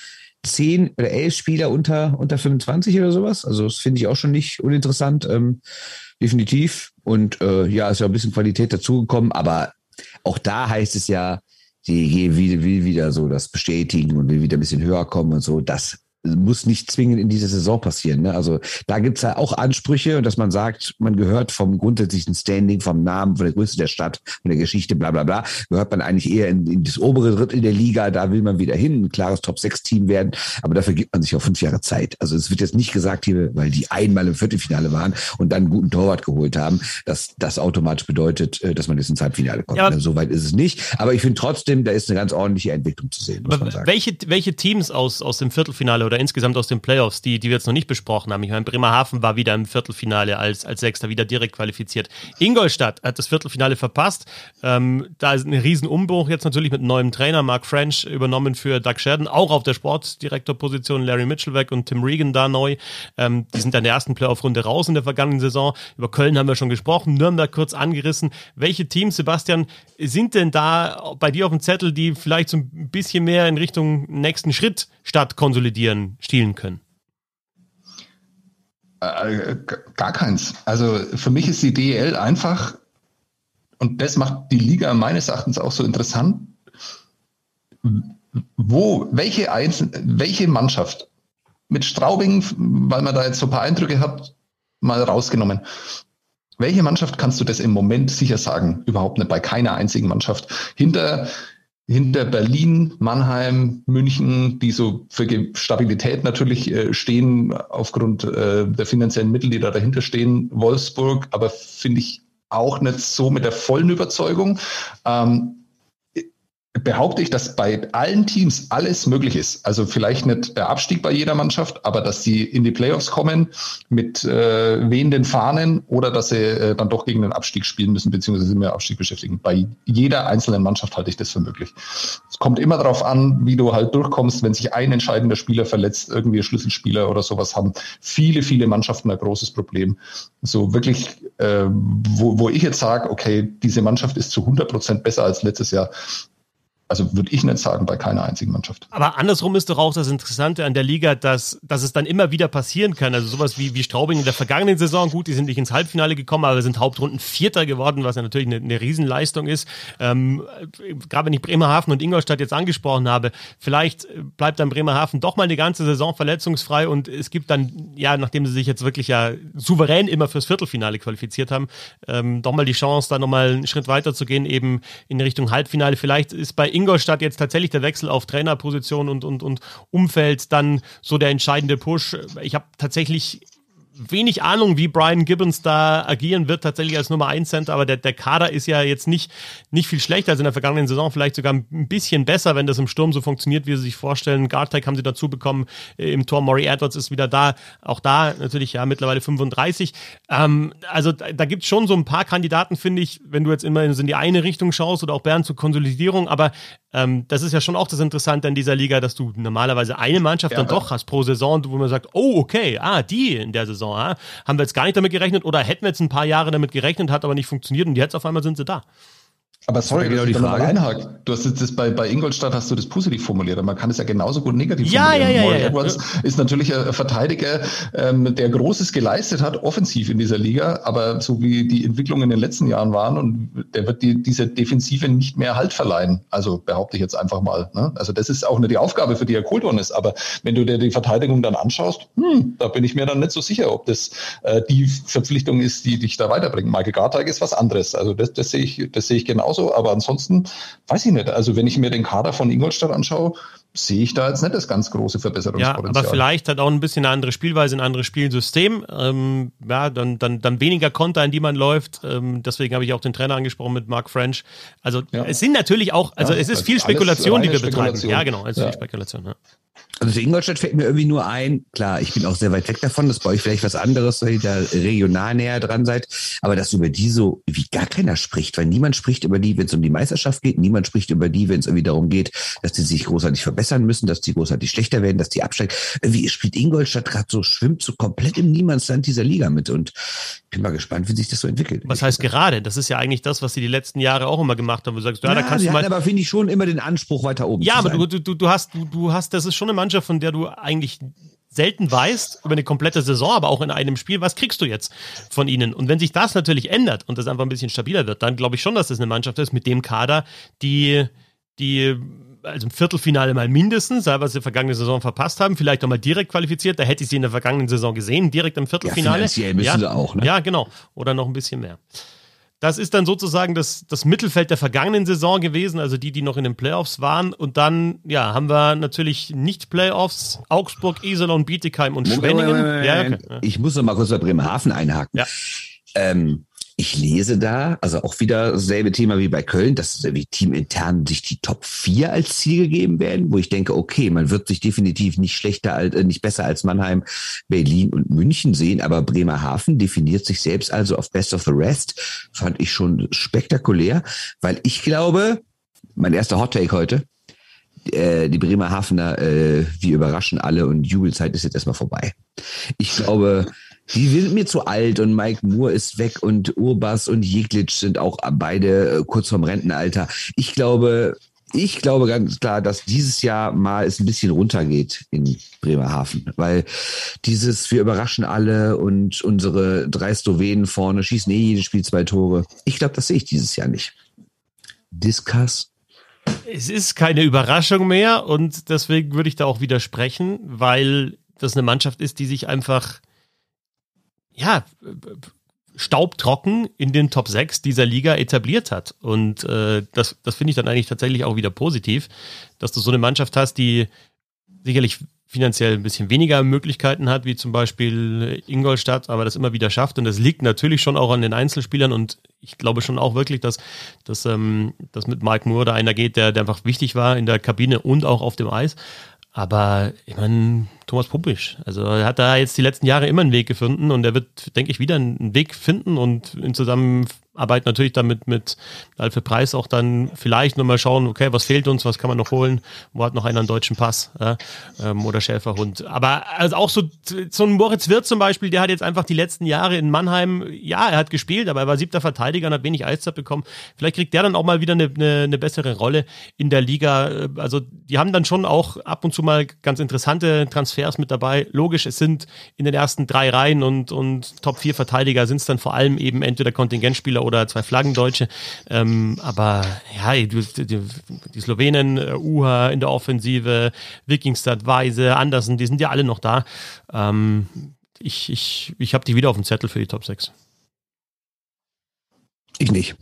Zehn oder elf Spieler unter, unter 25 oder sowas. Also das finde ich auch schon nicht uninteressant. Ähm, definitiv. Und äh, ja, ist ja ein bisschen Qualität dazugekommen, aber auch da heißt es ja, die will wieder so das bestätigen und will wieder ein bisschen höher kommen und so. Das muss nicht zwingend in dieser Saison passieren. Ne? Also da gibt's ja auch Ansprüche und dass man sagt, man gehört vom grundsätzlichen Standing, vom Namen, von der Größe der Stadt, von der Geschichte, bla bla bla, gehört man eigentlich eher in, in das obere Drittel der Liga, da will man wieder hin, ein klares Top-6-Team werden, aber dafür gibt man sich auch fünf Jahre Zeit. Also es wird jetzt nicht gesagt hier, weil die einmal im Viertelfinale waren und dann einen guten Torwart geholt haben, dass das automatisch bedeutet, äh, dass man jetzt ins Halbfinale kommt. Ja, ne? Soweit ist es nicht. Aber ich finde trotzdem, da ist eine ganz ordentliche Entwicklung zu sehen. Muss man sagen. Welche, welche Teams aus, aus dem Viertelfinale oder oder insgesamt aus den Playoffs, die, die wir jetzt noch nicht besprochen haben. Ich meine, Bremerhaven war wieder im Viertelfinale als, als Sechster, wieder direkt qualifiziert. Ingolstadt hat das Viertelfinale verpasst. Ähm, da ist ein Riesenumbruch jetzt natürlich mit einem neuen Trainer, Mark French, übernommen für Doug Sheridan, auch auf der Sportdirektorposition, Larry Mitchell weg und Tim Regan da neu. Ähm, die sind dann der ersten Playoff-Runde raus in der vergangenen Saison. Über Köln haben wir schon gesprochen, Nürnberg kurz angerissen. Welche Teams, Sebastian, sind denn da bei dir auf dem Zettel, die vielleicht so ein bisschen mehr in Richtung nächsten Schritt statt konsolidieren stielen können? Äh, gar keins. Also für mich ist die DEL einfach, und das macht die Liga meines Erachtens auch so interessant, wo, welche, Einzel welche Mannschaft mit Straubing, weil man da jetzt so ein paar Eindrücke hat, mal rausgenommen. Welche Mannschaft kannst du das im Moment sicher sagen? Überhaupt nicht bei keiner einzigen Mannschaft. Hinter hinter Berlin, Mannheim, München, die so für Stabilität natürlich äh, stehen aufgrund äh, der finanziellen Mittel, die da dahinter stehen. Wolfsburg, aber finde ich auch nicht so mit der vollen Überzeugung. Ähm, behaupte ich, dass bei allen Teams alles möglich ist. Also vielleicht nicht der Abstieg bei jeder Mannschaft, aber dass sie in die Playoffs kommen mit äh, wehenden Fahnen oder dass sie äh, dann doch gegen den Abstieg spielen müssen, beziehungsweise sich mit Abstieg beschäftigen. Bei jeder einzelnen Mannschaft halte ich das für möglich. Es kommt immer darauf an, wie du halt durchkommst, wenn sich ein entscheidender Spieler verletzt, irgendwie Schlüsselspieler oder sowas haben. Viele, viele Mannschaften ein großes Problem. So wirklich, äh, wo, wo ich jetzt sage, okay, diese Mannschaft ist zu 100 Prozent besser als letztes Jahr, also würde ich nicht sagen, bei keiner einzigen Mannschaft. Aber andersrum ist doch auch das Interessante an der Liga, dass, dass es dann immer wieder passieren kann. Also sowas wie, wie Straubing in der vergangenen Saison, gut, die sind nicht ins Halbfinale gekommen, aber sind Hauptrunden Vierter geworden, was ja natürlich eine, eine Riesenleistung ist. Ähm, gerade wenn ich Bremerhaven und Ingolstadt jetzt angesprochen habe, vielleicht bleibt dann Bremerhaven doch mal eine ganze Saison verletzungsfrei und es gibt dann, ja, nachdem sie sich jetzt wirklich ja souverän immer fürs Viertelfinale qualifiziert haben, ähm, doch mal die Chance, da nochmal einen Schritt weiter zu gehen, eben in Richtung Halbfinale. Vielleicht ist bei Ingolstadt jetzt tatsächlich der Wechsel auf Trainerposition und, und, und Umfeld dann so der entscheidende Push. Ich habe tatsächlich wenig Ahnung, wie Brian Gibbons da agieren wird, tatsächlich als Nummer 1 Center, aber der, der Kader ist ja jetzt nicht, nicht viel schlechter als in der vergangenen Saison, vielleicht sogar ein bisschen besser, wenn das im Sturm so funktioniert, wie sie sich vorstellen. Guardtech haben sie dazu bekommen, äh, im Tor Maury Edwards ist wieder da, auch da natürlich ja mittlerweile 35. Ähm, also da, da gibt es schon so ein paar Kandidaten, finde ich, wenn du jetzt immer in die eine Richtung schaust oder auch Bern zur Konsolidierung, aber ähm, das ist ja schon auch das Interessante an dieser Liga, dass du normalerweise eine Mannschaft ja, dann doch hast pro Saison, wo man sagt, oh, okay, ah, die in der Saison. Ja? Haben wir jetzt gar nicht damit gerechnet oder hätten wir jetzt ein paar Jahre damit gerechnet, hat aber nicht funktioniert und jetzt auf einmal sind sie da. Aber sorry, genau die Frage. Einhakt. Du hast jetzt das bei, bei Ingolstadt hast du das positiv formuliert, aber man kann es ja genauso gut negativ ja, formulieren. Ja, ja, Maurice ja, Edwards ja. ist natürlich ein Verteidiger, ähm, der Großes geleistet hat, offensiv in dieser Liga, aber so wie die Entwicklung in den letzten Jahren waren und der wird die, diese Defensive nicht mehr Halt verleihen. Also behaupte ich jetzt einfach mal. Ne? Also das ist auch nicht die Aufgabe, für die er geholt worden ist. Aber wenn du dir die Verteidigung dann anschaust, hm, da bin ich mir dann nicht so sicher, ob das äh, die Verpflichtung ist, die dich da weiterbringt. Michael Garteig ist was anderes. Also das, das sehe ich, das sehe ich genauso. Aber ansonsten weiß ich nicht. Also wenn ich mir den Kader von Ingolstadt anschaue, sehe ich da jetzt nicht das ganz große Verbesserungspotenzial. Ja, aber vielleicht hat auch ein bisschen eine andere Spielweise, ein anderes Spielsystem. Ähm, ja, dann, dann, dann weniger Konter, in die man läuft. Ähm, deswegen habe ich auch den Trainer angesprochen mit Mark French. Also ja. es sind natürlich auch, also ja, es ist viel Spekulation, die wir betreiben. Ja, genau, es ist viel Spekulation. Ja. Also zu Ingolstadt fällt mir irgendwie nur ein, klar, ich bin auch sehr weit weg davon, dass bei euch vielleicht was anderes, weil ihr da regional näher dran seid, aber dass über die so wie gar keiner spricht, weil niemand spricht über die, wenn es um die Meisterschaft geht, niemand spricht über die, wenn es irgendwie darum geht, dass die sich großartig verbessern müssen, dass die großartig schlechter werden, dass die absteigen. Wie spielt Ingolstadt gerade so, schwimmt so komplett im Niemandsland dieser Liga mit und bin mal gespannt, wie sich das so entwickelt. Was heißt gerade? Das ist ja eigentlich das, was sie die letzten Jahre auch immer gemacht haben. Du sagst, ja, ja da kannst du mal. aber finde ich schon immer den Anspruch weiter oben. Ja, aber du, du, du hast, du, du hast, das ist schon eine Mannschaft, von der du eigentlich selten weißt über eine komplette Saison, aber auch in einem Spiel, was kriegst du jetzt von ihnen? Und wenn sich das natürlich ändert und das einfach ein bisschen stabiler wird, dann glaube ich schon, dass das eine Mannschaft ist mit dem Kader, die, die also im Viertelfinale mal mindestens, was sie vergangene Saison verpasst haben, vielleicht auch mal direkt qualifiziert. Da hätte ich sie in der vergangenen Saison gesehen, direkt im Viertelfinale. Ja, müssen ja, sie auch, ne? Ja, genau. Oder noch ein bisschen mehr. Das ist dann sozusagen das, das Mittelfeld der vergangenen Saison gewesen, also die, die noch in den Playoffs waren. Und dann, ja, haben wir natürlich nicht Playoffs, Augsburg, Iserlohn, Bietigheim und Schwenningen. Ja, okay. Ich muss noch mal kurz bei Bremerhaven einhaken. Ja. Ähm, ich lese da, also auch wieder dasselbe Thema wie bei Köln, dass wie teamintern sich die Top 4 als Ziel gegeben werden, wo ich denke, okay, man wird sich definitiv nicht schlechter äh, nicht besser als Mannheim, Berlin und München sehen, aber Bremerhaven definiert sich selbst also auf Best of the Rest, fand ich schon spektakulär, weil ich glaube, mein erster Hot Take heute, äh, die Bremerhavener, äh, wir überraschen alle und Jubelzeit ist jetzt erstmal vorbei. Ich glaube, die sind mir zu alt und Mike Moore ist weg und Urbas und Jeglitsch sind auch beide äh, kurz vorm Rentenalter. Ich glaube, ich glaube ganz klar, dass dieses Jahr mal es ein bisschen runtergeht in Bremerhaven, weil dieses, wir überraschen alle und unsere drei Slowenen vorne schießen eh jedes Spiel zwei Tore. Ich glaube, das sehe ich dieses Jahr nicht. Discuss. Es ist keine Überraschung mehr und deswegen würde ich da auch widersprechen, weil das eine Mannschaft ist, die sich einfach ja, staubtrocken in den Top 6 dieser Liga etabliert hat. Und äh, das, das finde ich dann eigentlich tatsächlich auch wieder positiv, dass du so eine Mannschaft hast, die sicherlich finanziell ein bisschen weniger Möglichkeiten hat, wie zum Beispiel Ingolstadt, aber das immer wieder schafft. Und das liegt natürlich schon auch an den Einzelspielern. Und ich glaube schon auch wirklich, dass, dass, ähm, dass mit Mike Moore da einer geht, der, der einfach wichtig war in der Kabine und auch auf dem Eis. Aber ich meine, Thomas Puppisch, also er hat da jetzt die letzten Jahre immer einen Weg gefunden und er wird, denke ich, wieder einen Weg finden und in Zusammenarbeit natürlich damit mit Alfred Preis auch dann vielleicht nochmal schauen, okay, was fehlt uns, was kann man noch holen, wo hat noch einer einen deutschen Pass ähm, oder Schäferhund. Aber also auch so, so ein Moritz Wirth zum Beispiel, der hat jetzt einfach die letzten Jahre in Mannheim, ja, er hat gespielt, aber er war siebter Verteidiger und hat wenig Eiszeit bekommen. Vielleicht kriegt der dann auch mal wieder eine, eine, eine bessere Rolle in der Liga. Also die haben dann schon auch ab und zu mal ganz interessante Transfers mit dabei. Logisch, es sind in den ersten drei Reihen und, und Top 4 Verteidiger sind es dann vor allem eben entweder Kontingentspieler oder zwei Flaggendeutsche. Ähm, aber ja, die, die, die Slowenen, uh, Uha in der Offensive, Wikingstad, Weise, Andersen, die sind ja alle noch da. Ähm, ich ich, ich habe die wieder auf dem Zettel für die Top 6. Ich nicht.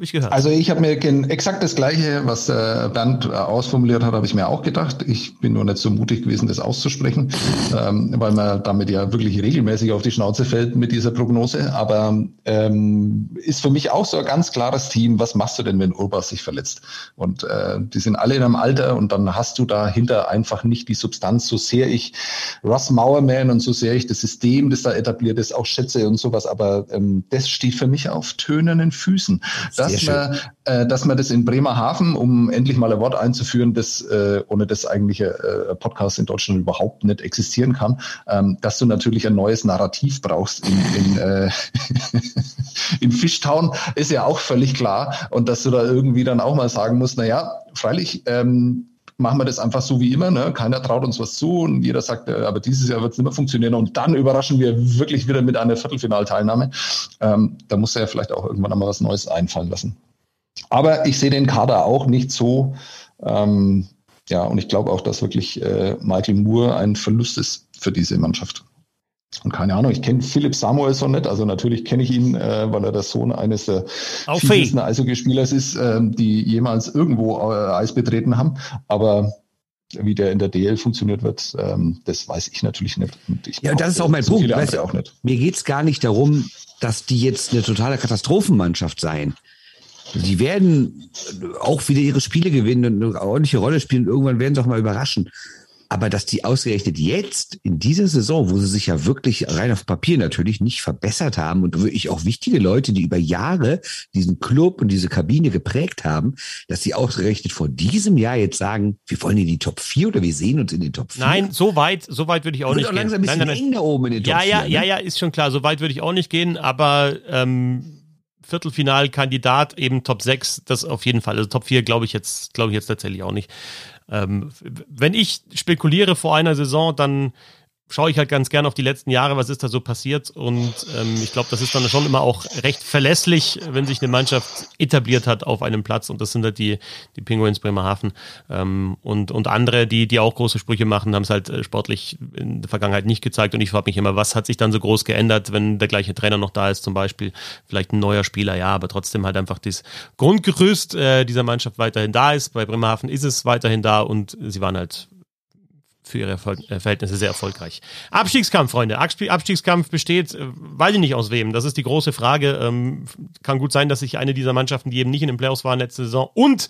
Habe ich gehört. Also ich habe mir exakt das Gleiche, was äh, Bernd äh, ausformuliert hat, habe ich mir auch gedacht. Ich bin nur nicht so mutig gewesen, das auszusprechen, ähm, weil man damit ja wirklich regelmäßig auf die Schnauze fällt mit dieser Prognose. Aber ähm, ist für mich auch so ein ganz klares Team. Was machst du denn, wenn Urbas sich verletzt? Und äh, die sind alle in einem Alter und dann hast du dahinter einfach nicht die Substanz. So sehr ich Russ Mauerman und so sehr ich das System, das da etabliert ist, auch schätze und sowas. Aber ähm, das steht für mich auf tönenden Füßen. Das dass man, äh, dass man das in Bremerhaven, um endlich mal ein Wort einzuführen, das äh, ohne das eigentliche äh, Podcast in Deutschland überhaupt nicht existieren kann, ähm, dass du natürlich ein neues Narrativ brauchst in, in, äh, (laughs) in Fishtown, ist ja auch völlig klar. Und dass du da irgendwie dann auch mal sagen musst, na ja, freilich, ähm, machen wir das einfach so wie immer. Ne? Keiner traut uns was zu und jeder sagt, äh, aber dieses Jahr wird es nicht mehr funktionieren. Und dann überraschen wir wirklich wieder mit einer Viertelfinalteilnahme. Ähm, da muss er ja vielleicht auch irgendwann einmal was Neues einfallen lassen. Aber ich sehe den Kader auch nicht so. Ähm, ja, und ich glaube auch, dass wirklich äh, Michael Moore ein Verlust ist für diese Mannschaft. Und keine Ahnung, ich kenne Philipp Samuelson nicht, also natürlich kenne ich ihn, äh, weil er der Sohn eines der fiesesten Eishockeyspielers ist, äh, die jemals irgendwo äh, Eis betreten haben. Aber wie der in der DL funktioniert wird, ähm, das weiß ich natürlich nicht. Und ich ja, das ist auch mein so Punkt. Weißt, auch nicht. Mir geht's gar nicht darum, dass die jetzt eine totale Katastrophenmannschaft seien. Die werden auch wieder ihre Spiele gewinnen und eine ordentliche Rolle spielen. Irgendwann werden sie auch mal überraschen. Aber dass die ausgerechnet jetzt in dieser Saison, wo sie sich ja wirklich rein auf Papier natürlich nicht verbessert haben und wirklich auch wichtige Leute, die über Jahre diesen Club und diese Kabine geprägt haben, dass sie ausgerechnet vor diesem Jahr jetzt sagen, wir wollen in die Top 4 oder wir sehen uns in den Top 4. Nein, so weit, so weit würde ich auch nicht auch gehen. Langsam ein bisschen nein, nein, nein. eng da oben in den Top ja, 4. Ja, ne? ja, ja, ist schon klar. So weit würde ich auch nicht gehen, aber ähm, Viertelfinalkandidat eben Top 6, das auf jeden Fall. Also Top 4 glaube ich jetzt, glaube ich jetzt tatsächlich auch nicht. Ähm, wenn ich spekuliere vor einer Saison, dann schaue ich halt ganz gern auf die letzten Jahre, was ist da so passiert. Und ähm, ich glaube, das ist dann schon immer auch recht verlässlich, wenn sich eine Mannschaft etabliert hat auf einem Platz. Und das sind halt die, die Penguins Bremerhaven. Ähm, und, und andere, die, die auch große Sprüche machen, haben es halt äh, sportlich in der Vergangenheit nicht gezeigt. Und ich frage mich immer, was hat sich dann so groß geändert, wenn der gleiche Trainer noch da ist, zum Beispiel vielleicht ein neuer Spieler, ja, aber trotzdem halt einfach das Grundgerüst äh, dieser Mannschaft weiterhin da ist. Bei Bremerhaven ist es weiterhin da und sie waren halt für ihre äh, Verhältnisse sehr erfolgreich. Abstiegskampf, Freunde. Abstiegskampf besteht, äh, weiß ich nicht aus wem. Das ist die große Frage. Ähm, kann gut sein, dass sich eine dieser Mannschaften, die eben nicht in den Playoffs waren letzte Saison und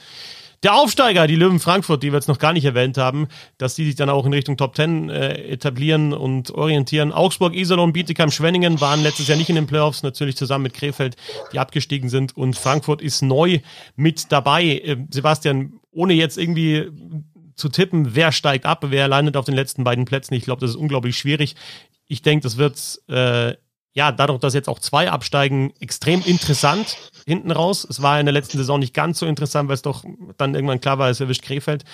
der Aufsteiger, die Löwen Frankfurt, die wir jetzt noch gar nicht erwähnt haben, dass die sich dann auch in Richtung Top 10 äh, etablieren und orientieren. Augsburg, Iserlohn, Bietigheim, Schwenningen waren letztes Jahr nicht in den Playoffs, natürlich zusammen mit Krefeld, die abgestiegen sind. Und Frankfurt ist neu mit dabei. Äh, Sebastian, ohne jetzt irgendwie zu tippen, wer steigt ab, wer landet auf den letzten beiden Plätzen. Ich glaube, das ist unglaublich schwierig. Ich denke, das wird äh, ja dadurch, dass jetzt auch zwei absteigen, extrem interessant hinten raus. Es war in der letzten Saison nicht ganz so interessant, weil es doch dann irgendwann klar war, es erwischt Krefeld.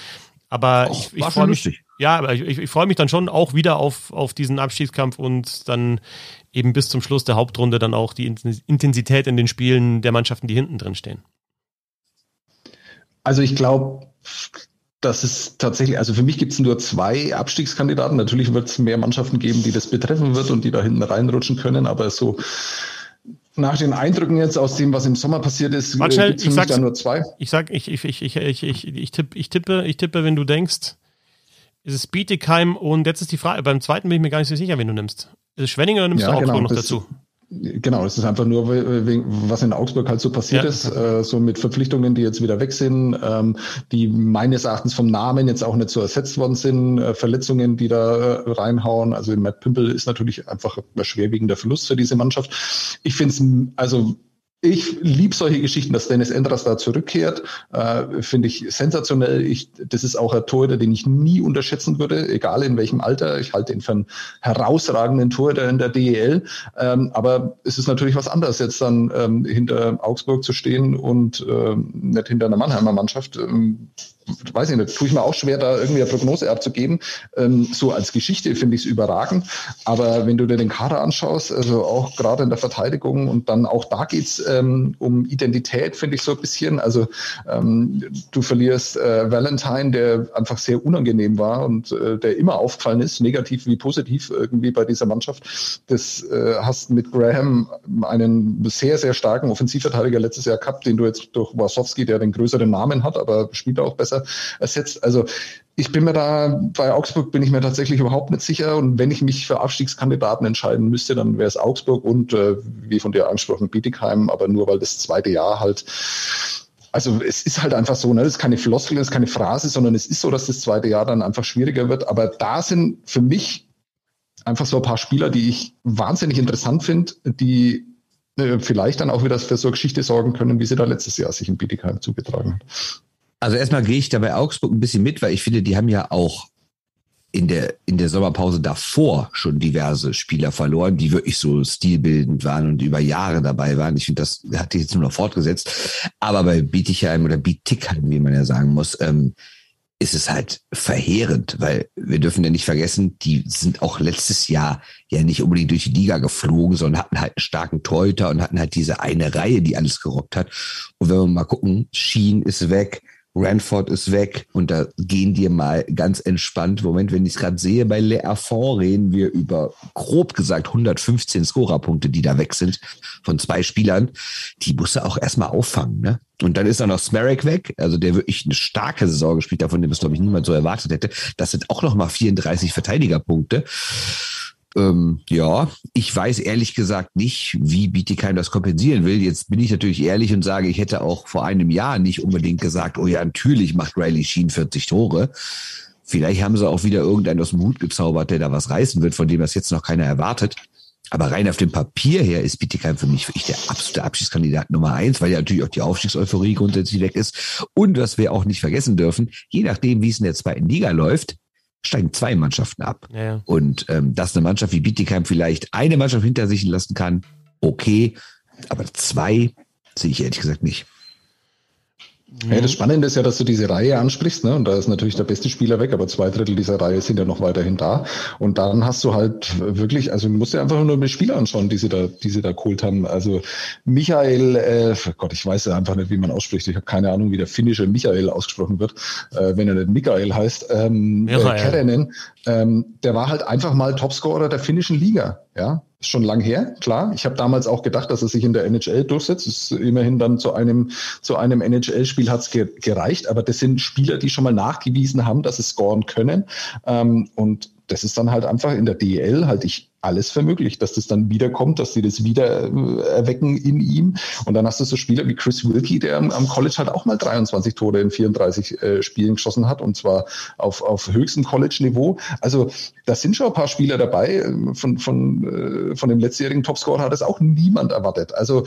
Aber Och, ich, ich freue mich, ja, aber ich, ich, ich freue mich dann schon auch wieder auf, auf diesen Abstiegskampf und dann eben bis zum Schluss der Hauptrunde dann auch die Intensität in den Spielen der Mannschaften, die hinten drin stehen. Also ich glaube, das ist tatsächlich, also für mich gibt es nur zwei Abstiegskandidaten. Natürlich wird es mehr Mannschaften geben, die das betreffen wird und die da hinten reinrutschen können, aber so nach den Eindrücken jetzt aus dem, was im Sommer passiert ist, Warte schnell, ich sag, da nur zwei. Ich sag, ich, ich, ich, ich, ich, ich, ich, tippe, ich tippe, ich tippe, wenn du denkst, ist es Bietigheim und jetzt ist die Frage, beim zweiten bin ich mir gar nicht so sicher, wen du nimmst. Ist es Schwenning oder nimmst ja, du Augsburg genau, noch dazu? Genau, es ist einfach nur, was in Augsburg halt so passiert ja. ist, äh, so mit Verpflichtungen, die jetzt wieder weg sind, ähm, die meines Erachtens vom Namen jetzt auch nicht so ersetzt worden sind, äh, Verletzungen, die da äh, reinhauen. Also Matt Pimpel ist natürlich einfach ein schwerwiegender Verlust für diese Mannschaft. Ich finde es, also ich liebe solche Geschichten, dass Dennis Endras da zurückkehrt. Äh, Finde ich sensationell. Ich, das ist auch ein Torhüter, den ich nie unterschätzen würde, egal in welchem Alter. Ich halte ihn für einen herausragenden Torhüter in der DEL. Ähm, aber es ist natürlich was anderes, jetzt dann ähm, hinter Augsburg zu stehen und ähm, nicht hinter einer Mannheimer Mannschaft. Ähm, weiß ich nicht, tue ich mir auch schwer, da irgendwie eine Prognose abzugeben. Ähm, so als Geschichte finde ich es überragend. Aber wenn du dir den Kader anschaust, also auch gerade in der Verteidigung und dann auch da geht's ähm, um Identität, finde ich so ein bisschen. Also ähm, du verlierst äh, Valentine, der einfach sehr unangenehm war und äh, der immer aufgefallen ist, negativ wie positiv irgendwie bei dieser Mannschaft. Das äh, hast mit Graham einen sehr, sehr starken Offensivverteidiger letztes Jahr gehabt, den du jetzt durch Wasowski, der den größeren Namen hat, aber spielt auch besser ersetzt. Also ich bin mir da, bei Augsburg bin ich mir tatsächlich überhaupt nicht sicher. Und wenn ich mich für Abstiegskandidaten entscheiden müsste, dann wäre es Augsburg und, äh, wie von dir angesprochen, Bietigheim, aber nur weil das zweite Jahr halt also es ist halt einfach so, ne? das ist keine Floskel, das ist keine Phrase, sondern es ist so, dass das zweite Jahr dann einfach schwieriger wird. Aber da sind für mich einfach so ein paar Spieler, die ich wahnsinnig interessant finde, die äh, vielleicht dann auch wieder für so eine Geschichte sorgen können, wie sie da letztes Jahr sich in Bietigheim zugetragen hat. Also erstmal gehe ich da bei Augsburg ein bisschen mit, weil ich finde, die haben ja auch in der, in der Sommerpause davor schon diverse Spieler verloren, die wirklich so stilbildend waren und über Jahre dabei waren. Ich finde, das hat sich jetzt nur noch fortgesetzt. Aber bei Bietigheim oder Bietigheim, wie man ja sagen muss, ähm, ist es halt verheerend, weil wir dürfen ja nicht vergessen, die sind auch letztes Jahr ja nicht unbedingt durch die Liga geflogen, sondern hatten halt einen starken Torhüter und hatten halt diese eine Reihe, die alles gerockt hat. Und wenn wir mal gucken, Sheen ist weg, Ranford ist weg und da gehen dir mal ganz entspannt. Moment, wenn ich es gerade sehe, bei Le Affont reden wir über grob gesagt 115 Scorerpunkte, die da weg sind von zwei Spielern. Die musst du auch erstmal auffangen. Ne? Und dann ist da noch Smerek weg, also der wirklich eine starke Saison gespielt hat, von dem es, glaube ich, niemand so erwartet hätte. Das sind auch noch mal 34 Verteidigerpunkte. Ähm, ja, ich weiß ehrlich gesagt nicht, wie Bietigheim das kompensieren will. Jetzt bin ich natürlich ehrlich und sage, ich hätte auch vor einem Jahr nicht unbedingt gesagt, oh ja, natürlich macht Riley Sheen 40 Tore. Vielleicht haben sie auch wieder irgendeinen aus dem Hut gezaubert, der da was reißen wird, von dem das jetzt noch keiner erwartet. Aber rein auf dem Papier her ist Bietigheim für mich wirklich der absolute Abschiedskandidat Nummer eins, weil ja natürlich auch die Aufstiegseuphorie grundsätzlich weg ist. Und was wir auch nicht vergessen dürfen, je nachdem, wie es in der zweiten Liga läuft, steigen zwei Mannschaften ab. Ja, ja. Und ähm, dass eine Mannschaft wie Bietigheim vielleicht eine Mannschaft hinter sich lassen kann, okay. Aber zwei sehe ich ehrlich gesagt nicht. Ja, das Spannende ist ja, dass du diese Reihe ansprichst, ne? Und da ist natürlich der beste Spieler weg, aber zwei Drittel dieser Reihe sind ja noch weiterhin da. Und dann hast du halt wirklich, also du musst dir einfach nur die Spieler anschauen, die sie da, die sie da geholt haben. Also Michael, äh, Gott, ich weiß ja einfach nicht, wie man ausspricht. Ich habe keine Ahnung, wie der finnische Michael ausgesprochen wird, äh, wenn er nicht Michael heißt. Ähm, äh, Kerenen, ähm, der war halt einfach mal Topscorer der finnischen Liga. Ja, schon lang her, klar. Ich habe damals auch gedacht, dass er sich in der NHL durchsetzt. ist immerhin dann zu einem, zu einem NHL-Spiel hat's ge gereicht, aber das sind Spieler, die schon mal nachgewiesen haben, dass sie scoren können. Ähm, und das ist dann halt einfach in der DEL halte ich alles für möglich, dass das dann wiederkommt, dass sie das wieder äh, erwecken in ihm. Und dann hast du so Spieler wie Chris Wilkie, der am, College halt auch mal 23 Tore in 34 äh, Spielen geschossen hat und zwar auf, auf höchstem College-Niveau. Also da sind schon ein paar Spieler dabei. Von, von, äh, von dem letztjährigen Topscorer hat es auch niemand erwartet. Also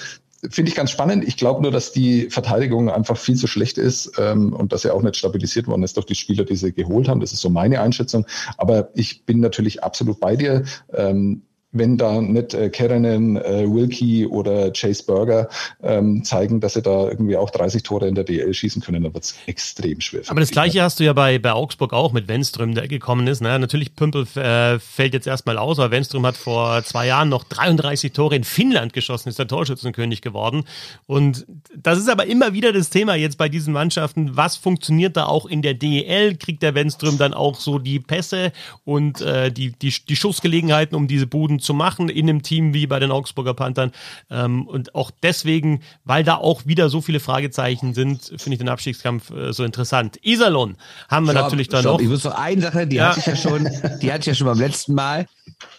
finde ich ganz spannend. Ich glaube nur, dass die Verteidigung einfach viel zu schlecht ist ähm, und dass er auch nicht stabilisiert worden ist durch die Spieler, die sie geholt haben. Das ist so meine Einschätzung. Aber ich bin natürlich absolut bei dir. Ähm, wenn da nicht äh, Kerenen, äh, Wilkie oder Chase Burger ähm, zeigen, dass sie da irgendwie auch 30 Tore in der DL schießen können, dann wird es extrem schwer. Aber das gleiche hast du ja bei, bei Augsburg auch mit Wenström, der gekommen ist. Ne? Natürlich, Pümpel äh, fällt jetzt erstmal aus, aber Wenström hat vor zwei Jahren noch 33 Tore in Finnland geschossen, ist der Torschützenkönig geworden. Und das ist aber immer wieder das Thema jetzt bei diesen Mannschaften. Was funktioniert da auch in der DEL? Kriegt der Wenström dann auch so die Pässe und äh, die, die, die Schussgelegenheiten, um diese Buden zu machen in einem Team wie bei den Augsburger Panthern. Ähm, und auch deswegen, weil da auch wieder so viele Fragezeichen sind, finde ich den Abstiegskampf äh, so interessant. Iserlohn haben wir stopp, natürlich dann stopp. noch. Ich muss noch eine Sache, die ja. hatte ich ja schon, die hatte ich ja schon beim letzten Mal.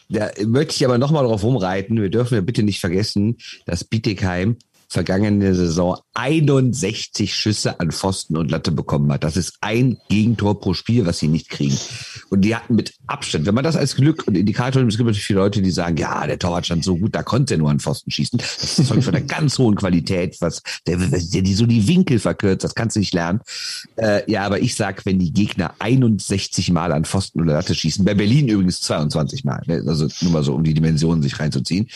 Da möchte ich aber nochmal drauf rumreiten. Wir dürfen ja bitte nicht vergessen, dass Bietigheim vergangene Saison 61 Schüsse an Pfosten und Latte bekommen hat. Das ist ein Gegentor pro Spiel, was sie nicht kriegen. Und die hatten mit Abstand, wenn man das als Glück und Indikator nimmt, es gibt natürlich viele Leute, die sagen, ja, der Torwart stand so gut, da konnte er nur an Pfosten schießen. Das ist von einer ganz hohen Qualität, was der, der die so die Winkel verkürzt, das kannst du nicht lernen. Äh, ja, aber ich sag, wenn die Gegner 61 Mal an Pfosten oder Latte schießen, bei Berlin übrigens 22 Mal, ne? also nur mal so, um die Dimensionen sich reinzuziehen,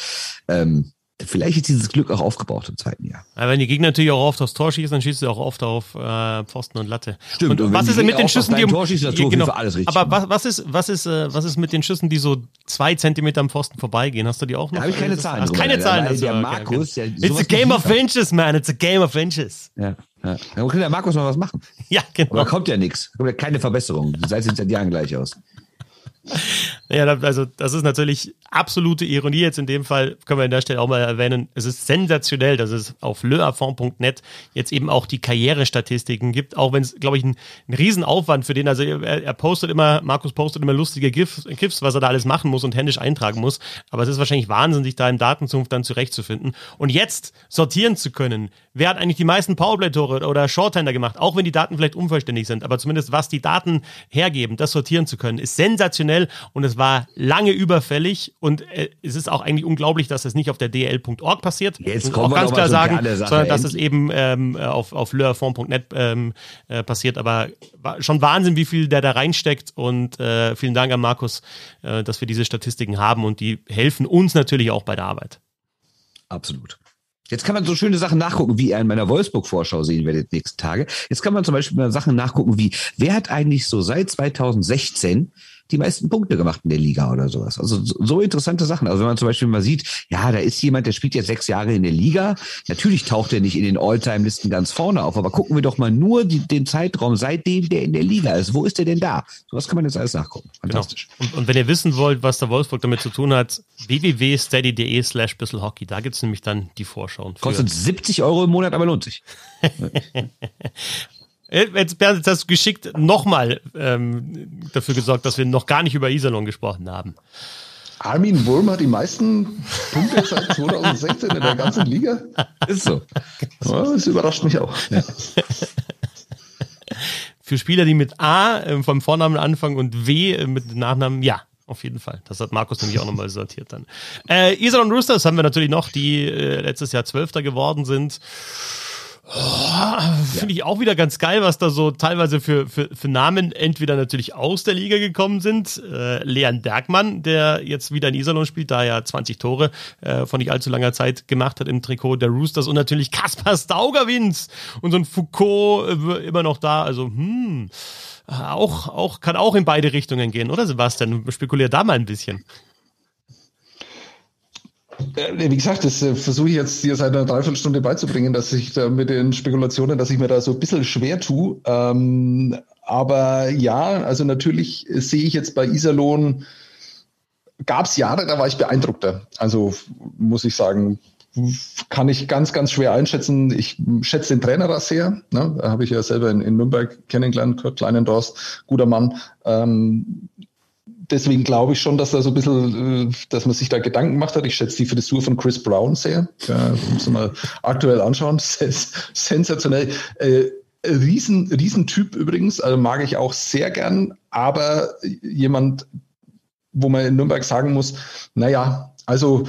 ähm, Vielleicht ist dieses Glück auch aufgebraucht im zweiten Jahr. Aber wenn die Gegner natürlich auch oft aufs Tor schießen, dann schießt sie auch oft auf äh, Pfosten und Latte. Stimmt. Und, und was ist denn mit den Schüssen, die um, Tor schießt, ja, genau, alles richtig. Aber was, was ist was ist äh, was ist mit den Schüssen, die so zwei Zentimeter am Pfosten vorbeigehen? Hast du die auch noch? Da habe ich keine Zahlen. Hast keine Zahlen. Also, der Markus. Der It's a game of inches, man. It's a game of inches. Ja. Ja. Dann kann der Markus noch was machen. Ja, genau. Aber da kommt ja nichts. Da kommt ja keine Verbesserung. Seite sieht seit Jahren gleich aus. Ja, also das ist natürlich absolute Ironie jetzt in dem Fall, können wir an der Stelle auch mal erwähnen. Es ist sensationell, dass es auf leafond.net jetzt eben auch die Karrierestatistiken gibt, auch wenn es, glaube ich, ein, ein Riesenaufwand für den, also er, er, postet immer, Markus postet immer lustige GIFs, GIFs, was er da alles machen muss und händisch eintragen muss, aber es ist wahrscheinlich Wahnsinn, sich da im Datenzunft dann zurechtzufinden. Und jetzt sortieren zu können, wer hat eigentlich die meisten Powerplay-Tore oder Shorthander gemacht, auch wenn die Daten vielleicht unvollständig sind, aber zumindest was die Daten hergeben, das sortieren zu können, ist sensationell und es war war lange überfällig und äh, es ist auch eigentlich unglaublich, dass es nicht auf der dl.org passiert. Jetzt kommen auch ganz klar sagen, sondern dass es eben ähm, auf, auf leurform.net ähm, äh, passiert. Aber schon Wahnsinn, wie viel der da reinsteckt und äh, vielen Dank an Markus, äh, dass wir diese Statistiken haben und die helfen uns natürlich auch bei der Arbeit. Absolut. Jetzt kann man so schöne Sachen nachgucken, wie ihr in meiner Wolfsburg-Vorschau sehen werdet nächsten Tage. Jetzt kann man zum Beispiel mal Sachen nachgucken, wie wer hat eigentlich so seit 2016 die meisten Punkte gemacht in der Liga oder sowas. Also so, interessante Sachen. Also wenn man zum Beispiel mal sieht, ja, da ist jemand, der spielt jetzt sechs Jahre in der Liga. Natürlich taucht er nicht in den All-Time-Listen ganz vorne auf, aber gucken wir doch mal nur die, den Zeitraum, seitdem der in der Liga ist. Wo ist der denn da? Sowas kann man jetzt alles nachgucken. Fantastisch. Genau. Und, und wenn ihr wissen wollt, was der Wolfsburg damit zu tun hat, www.steady.de slash bisselhockey. Da gibt's nämlich dann die Vorschauen. für- Kostet 70 Euro im Monat, aber lohnt sich. (laughs) Jetzt, Bernd, jetzt hast du geschickt nochmal ähm, dafür gesorgt, dass wir noch gar nicht über Iserlohn gesprochen haben. Armin Wurm hat die meisten Punkte seit 2016 in der ganzen Liga. Ist so. Ja, das überrascht mich auch. Für Spieler, die mit A äh, vom Vornamen anfangen und W äh, mit Nachnamen, ja, auf jeden Fall. Das hat Markus nämlich auch nochmal sortiert dann. Äh, Iserlohn Roosters haben wir natürlich noch, die äh, letztes Jahr Zwölfter geworden sind. Oh, Finde ich auch wieder ganz geil, was da so teilweise für, für, für Namen entweder natürlich aus der Liga gekommen sind. Äh, Leon Bergmann, der jetzt wieder in Iserlohn spielt, da er 20 Tore äh, von nicht allzu langer Zeit gemacht hat im Trikot der Roosters und natürlich Kaspar Staugerwins und so ein Foucault äh, immer noch da. Also, hm, auch, auch, kann auch in beide Richtungen gehen, oder Sebastian? Spekulier da mal ein bisschen. Äh, Wie gesagt, das äh, versuche ich jetzt hier seit einer Dreiviertelstunde beizubringen, dass ich da mit den Spekulationen, dass ich mir da so ein bisschen schwer tue. Ähm, aber ja, also natürlich sehe ich jetzt bei Iserlohn, gab es Jahre, da war ich beeindruckter. Also muss ich sagen, kann ich ganz, ganz schwer einschätzen. Ich schätze den Trainer da sehr. Ne? Da habe ich ja selber in, in Nürnberg kennengelernt, Kurt Kleinendorst, guter Mann. Ähm, deswegen glaube ich schon, dass da so ein bisschen, äh, dass man sich da Gedanken gemacht hat. Ich schätze die Frisur von Chris Brown sehr. Ja, muss man mal aktuell anschauen. (laughs) Sens sensationell. Äh, Riesen, Riesentyp übrigens, also mag ich auch sehr gern, aber jemand, wo man in Nürnberg sagen muss, naja, also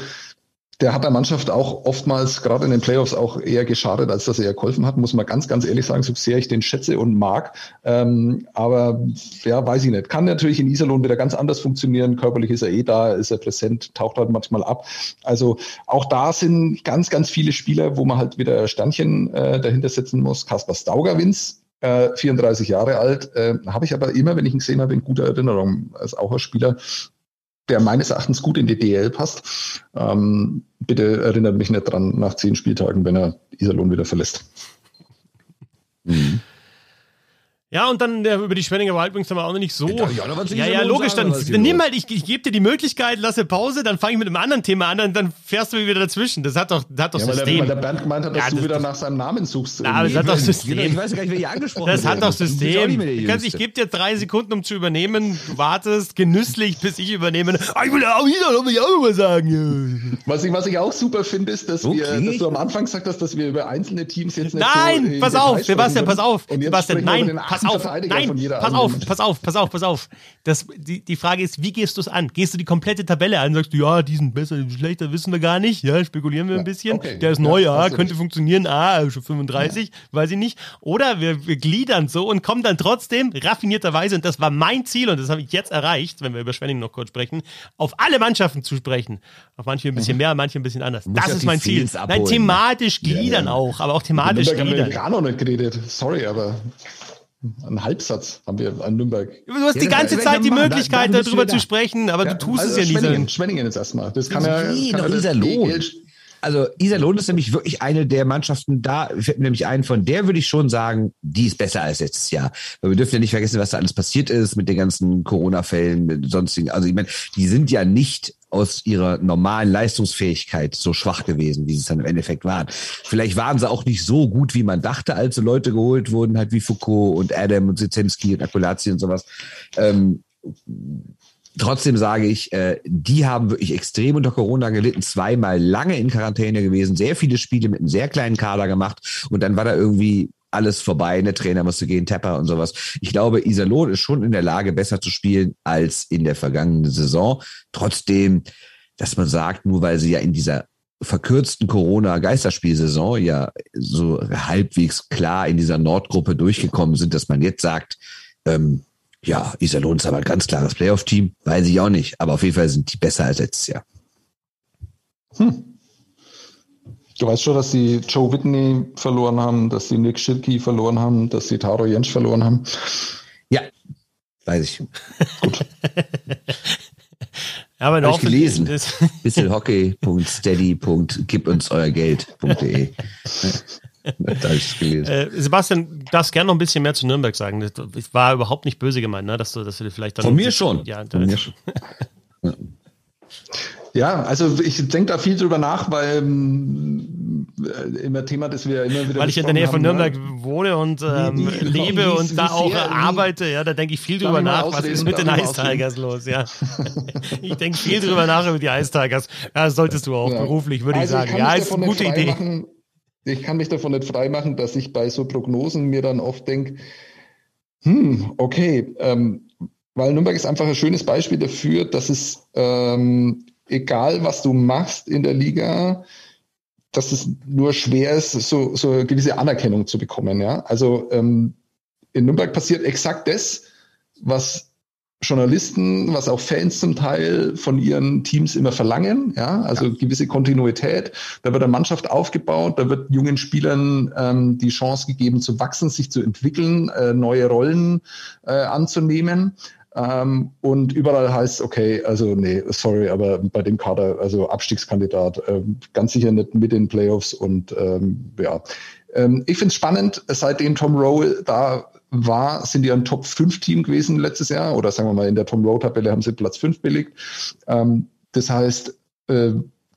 der hat der Mannschaft auch oftmals, gerade in den Playoffs, auch eher geschadet, als dass er geholfen hat, muss man ganz, ganz ehrlich sagen, so sehr ich den schätze und mag. Ähm, aber ja, weiß ich nicht. Kann natürlich in Iserlohn wieder ganz anders funktionieren. Körperlich ist er eh da, ist er präsent, taucht halt manchmal ab. Also auch da sind ganz, ganz viele Spieler, wo man halt wieder Sternchen äh, dahinter setzen muss. Kaspar Staugerwins, äh, 34 Jahre alt, äh, habe ich aber immer, wenn ich ihn gesehen habe, in guter Erinnerung als auch ein Spieler, der meines Erachtens gut in die DL passt. Ähm, bitte erinnert mich nicht dran nach zehn Spieltagen, wenn er Iserlohn wieder verlässt. Mhm. Ja, und dann der, über die Schwenninger Wildwings haben wir auch noch nicht so. zu ja, Iserlohn ja, logisch. Dann, dann nimm halt, ich, ich gebe dir die Möglichkeit, lasse Pause, dann fange ich mit einem anderen Thema an, dann, dann fährst du wieder dazwischen. Das hat doch, das hat doch Ja, weil der, System. weil der Bernd gemeint hat, dass Ja, du das- wieder das- nach seinem Namen suchst. Na, aber das hat doch System. Ich weiß gar nicht, wer hier angesprochen Das hat doch System. Du kannst, ich gebe dir drei Sekunden, um zu übernehmen. Du wartest genüsslich, bis ich übernehme. Ah, ich will ja auch wieder, will ich auch mal sagen. Was ich, was ich auch super finde, ist, dass, wir, Okay. dass du am Anfang gesagt hast, dass wir über einzelne Teams jetzt nicht Nein, so pass auf, Sebastian, pass auf. Und Sebastian, wir nein, pass auf. Nein, pass auf, pass auf, pass auf, pass auf. Das, die, die Frage ist, wie gehst du es an? Gehst du die komplette Tabelle an? Sagst du, ja, die sind besser, die sind schlechter, wissen wir gar nicht. Ja, spekulieren wir ein bisschen. okay. Der ist Ja, neu, ja, könnte recht. funktionieren. Ah, schon 35, weiß ich nicht. Oder wir, wir gliedern so und kommen dann trotzdem raffinierterweise, und das war mein Ziel, und das habe ich jetzt erreicht, wenn wir über Schwenning noch kurz sprechen, auf alle Mannschaften zu sprechen. Auf manche ein bisschen mehr, manche ein bisschen anders. musst Das ja ist mein Ziel. Feels Nein, abholen. thematisch gliedern auch, aber auch thematisch Nürnberg haben wir gliedern. gar noch nicht geredet. Sorry, aber ein Halbsatz haben wir an Nürnberg. Du hast Ja, die ganze werden Zeit die. Möglichkeit, Da- darüber ja zu sprechen, aber du tust also es ja nie. Schwenningen, jetzt erstmal. Das kann ja. Nee, kann doch ja das Iserlohn. DEL Also Iserlohn ist nämlich wirklich eine der Mannschaften da, fällt mir nämlich ein, von der würde ich schon sagen, die ist besser als letztes Jahr. Weil wir dürfen ja nicht vergessen, was da alles passiert ist mit den ganzen Corona-Fällen, mit sonstigen. Also ich meine, die sind ja nicht aus ihrer normalen Leistungsfähigkeit so schwach gewesen, wie sie es dann im Endeffekt waren. Vielleicht waren sie auch nicht so gut, wie man dachte, als so Leute geholt wurden, halt wie Foucault und Adam und Zizensky und Akulazzi und sowas. Ähm, Trotzdem sage ich, äh, die haben wirklich extrem unter Corona gelitten, zweimal lange in Quarantäne gewesen, sehr viele Spiele mit einem sehr kleinen Kader gemacht und dann war da irgendwie alles vorbei, der Trainer musste gehen, Tepper und sowas. Ich glaube, Iserlohn ist schon in der Lage, besser zu spielen als in der vergangenen Saison. Trotzdem, dass man sagt, nur weil sie ja in dieser verkürzten Corona-Geisterspielsaison ja so halbwegs klar in dieser Nordgruppe durchgekommen sind, dass man jetzt sagt, ähm, ja, Iserlohn ist aber ein ganz klares Playoff-Team, weiß ich auch nicht, aber auf jeden Fall sind die besser als letztes Jahr. Hm. Du weißt schon, dass sie Joe Whitney verloren haben, dass sie Nick Schilke verloren haben, dass sie Taro Jensch verloren haben. Ja, weiß ich. Gut. (laughs) Aber Hab ich gelesen. (laughs) (laughs) Bisselhockey.steady.gib uns euer Geld.de. da ich gelesen. Äh, Sebastian, du darfst gerne noch ein bisschen mehr zu Nürnberg sagen. Das war überhaupt nicht böse gemeint, ne? dass, du, dass du vielleicht dann. Von mir schon. Ja, Von mir schon. Ja, also ich denke da viel drüber nach, weil ähm, immer Thema, das wir immer wieder. Weil ich in der Nähe von ne? Nürnberg ne? wohne und ähm, (laughs) wie, wie, lebe wie, und da auch arbeite, ja, da denke ich viel drüber nach, was ist mit den Ice Tigers los, ja. (laughs) ich denke viel drüber nach über die Ice Tigers. Ja, solltest du auch ja. beruflich, würde also ich sagen. ja, ist eine gute Idee. Machen, ich kann mich davon nicht freimachen, dass ich bei so Prognosen mir dann oft denke, hm, okay, ähm, weil Nürnberg ist einfach ein schönes Beispiel dafür, dass es ähm, egal was du machst in der Liga, dass es nur schwer ist, so, so eine gewisse Anerkennung zu bekommen. Ja? Also ähm, in Nürnberg passiert exakt das, was Journalisten, was auch Fans zum Teil von ihren Teams immer verlangen. Ja, also ja. gewisse Kontinuität. Da wird eine Mannschaft aufgebaut, da wird jungen Spielern ähm, die Chance gegeben zu wachsen, sich zu entwickeln, äh, neue Rollen äh, anzunehmen. Ähm, und überall heißt, okay, also nee, sorry, aber bei dem Kader, also Abstiegskandidat, äh, ganz sicher nicht mit den Playoffs und ähm, ja. Ähm, ich finde es spannend, seitdem Tom Rowe da war, sind die ein Top-5-Team gewesen letztes Jahr oder sagen wir mal in der Tom Rowe-Tabelle haben sie Platz 5 belegt. Ähm, das heißt, äh,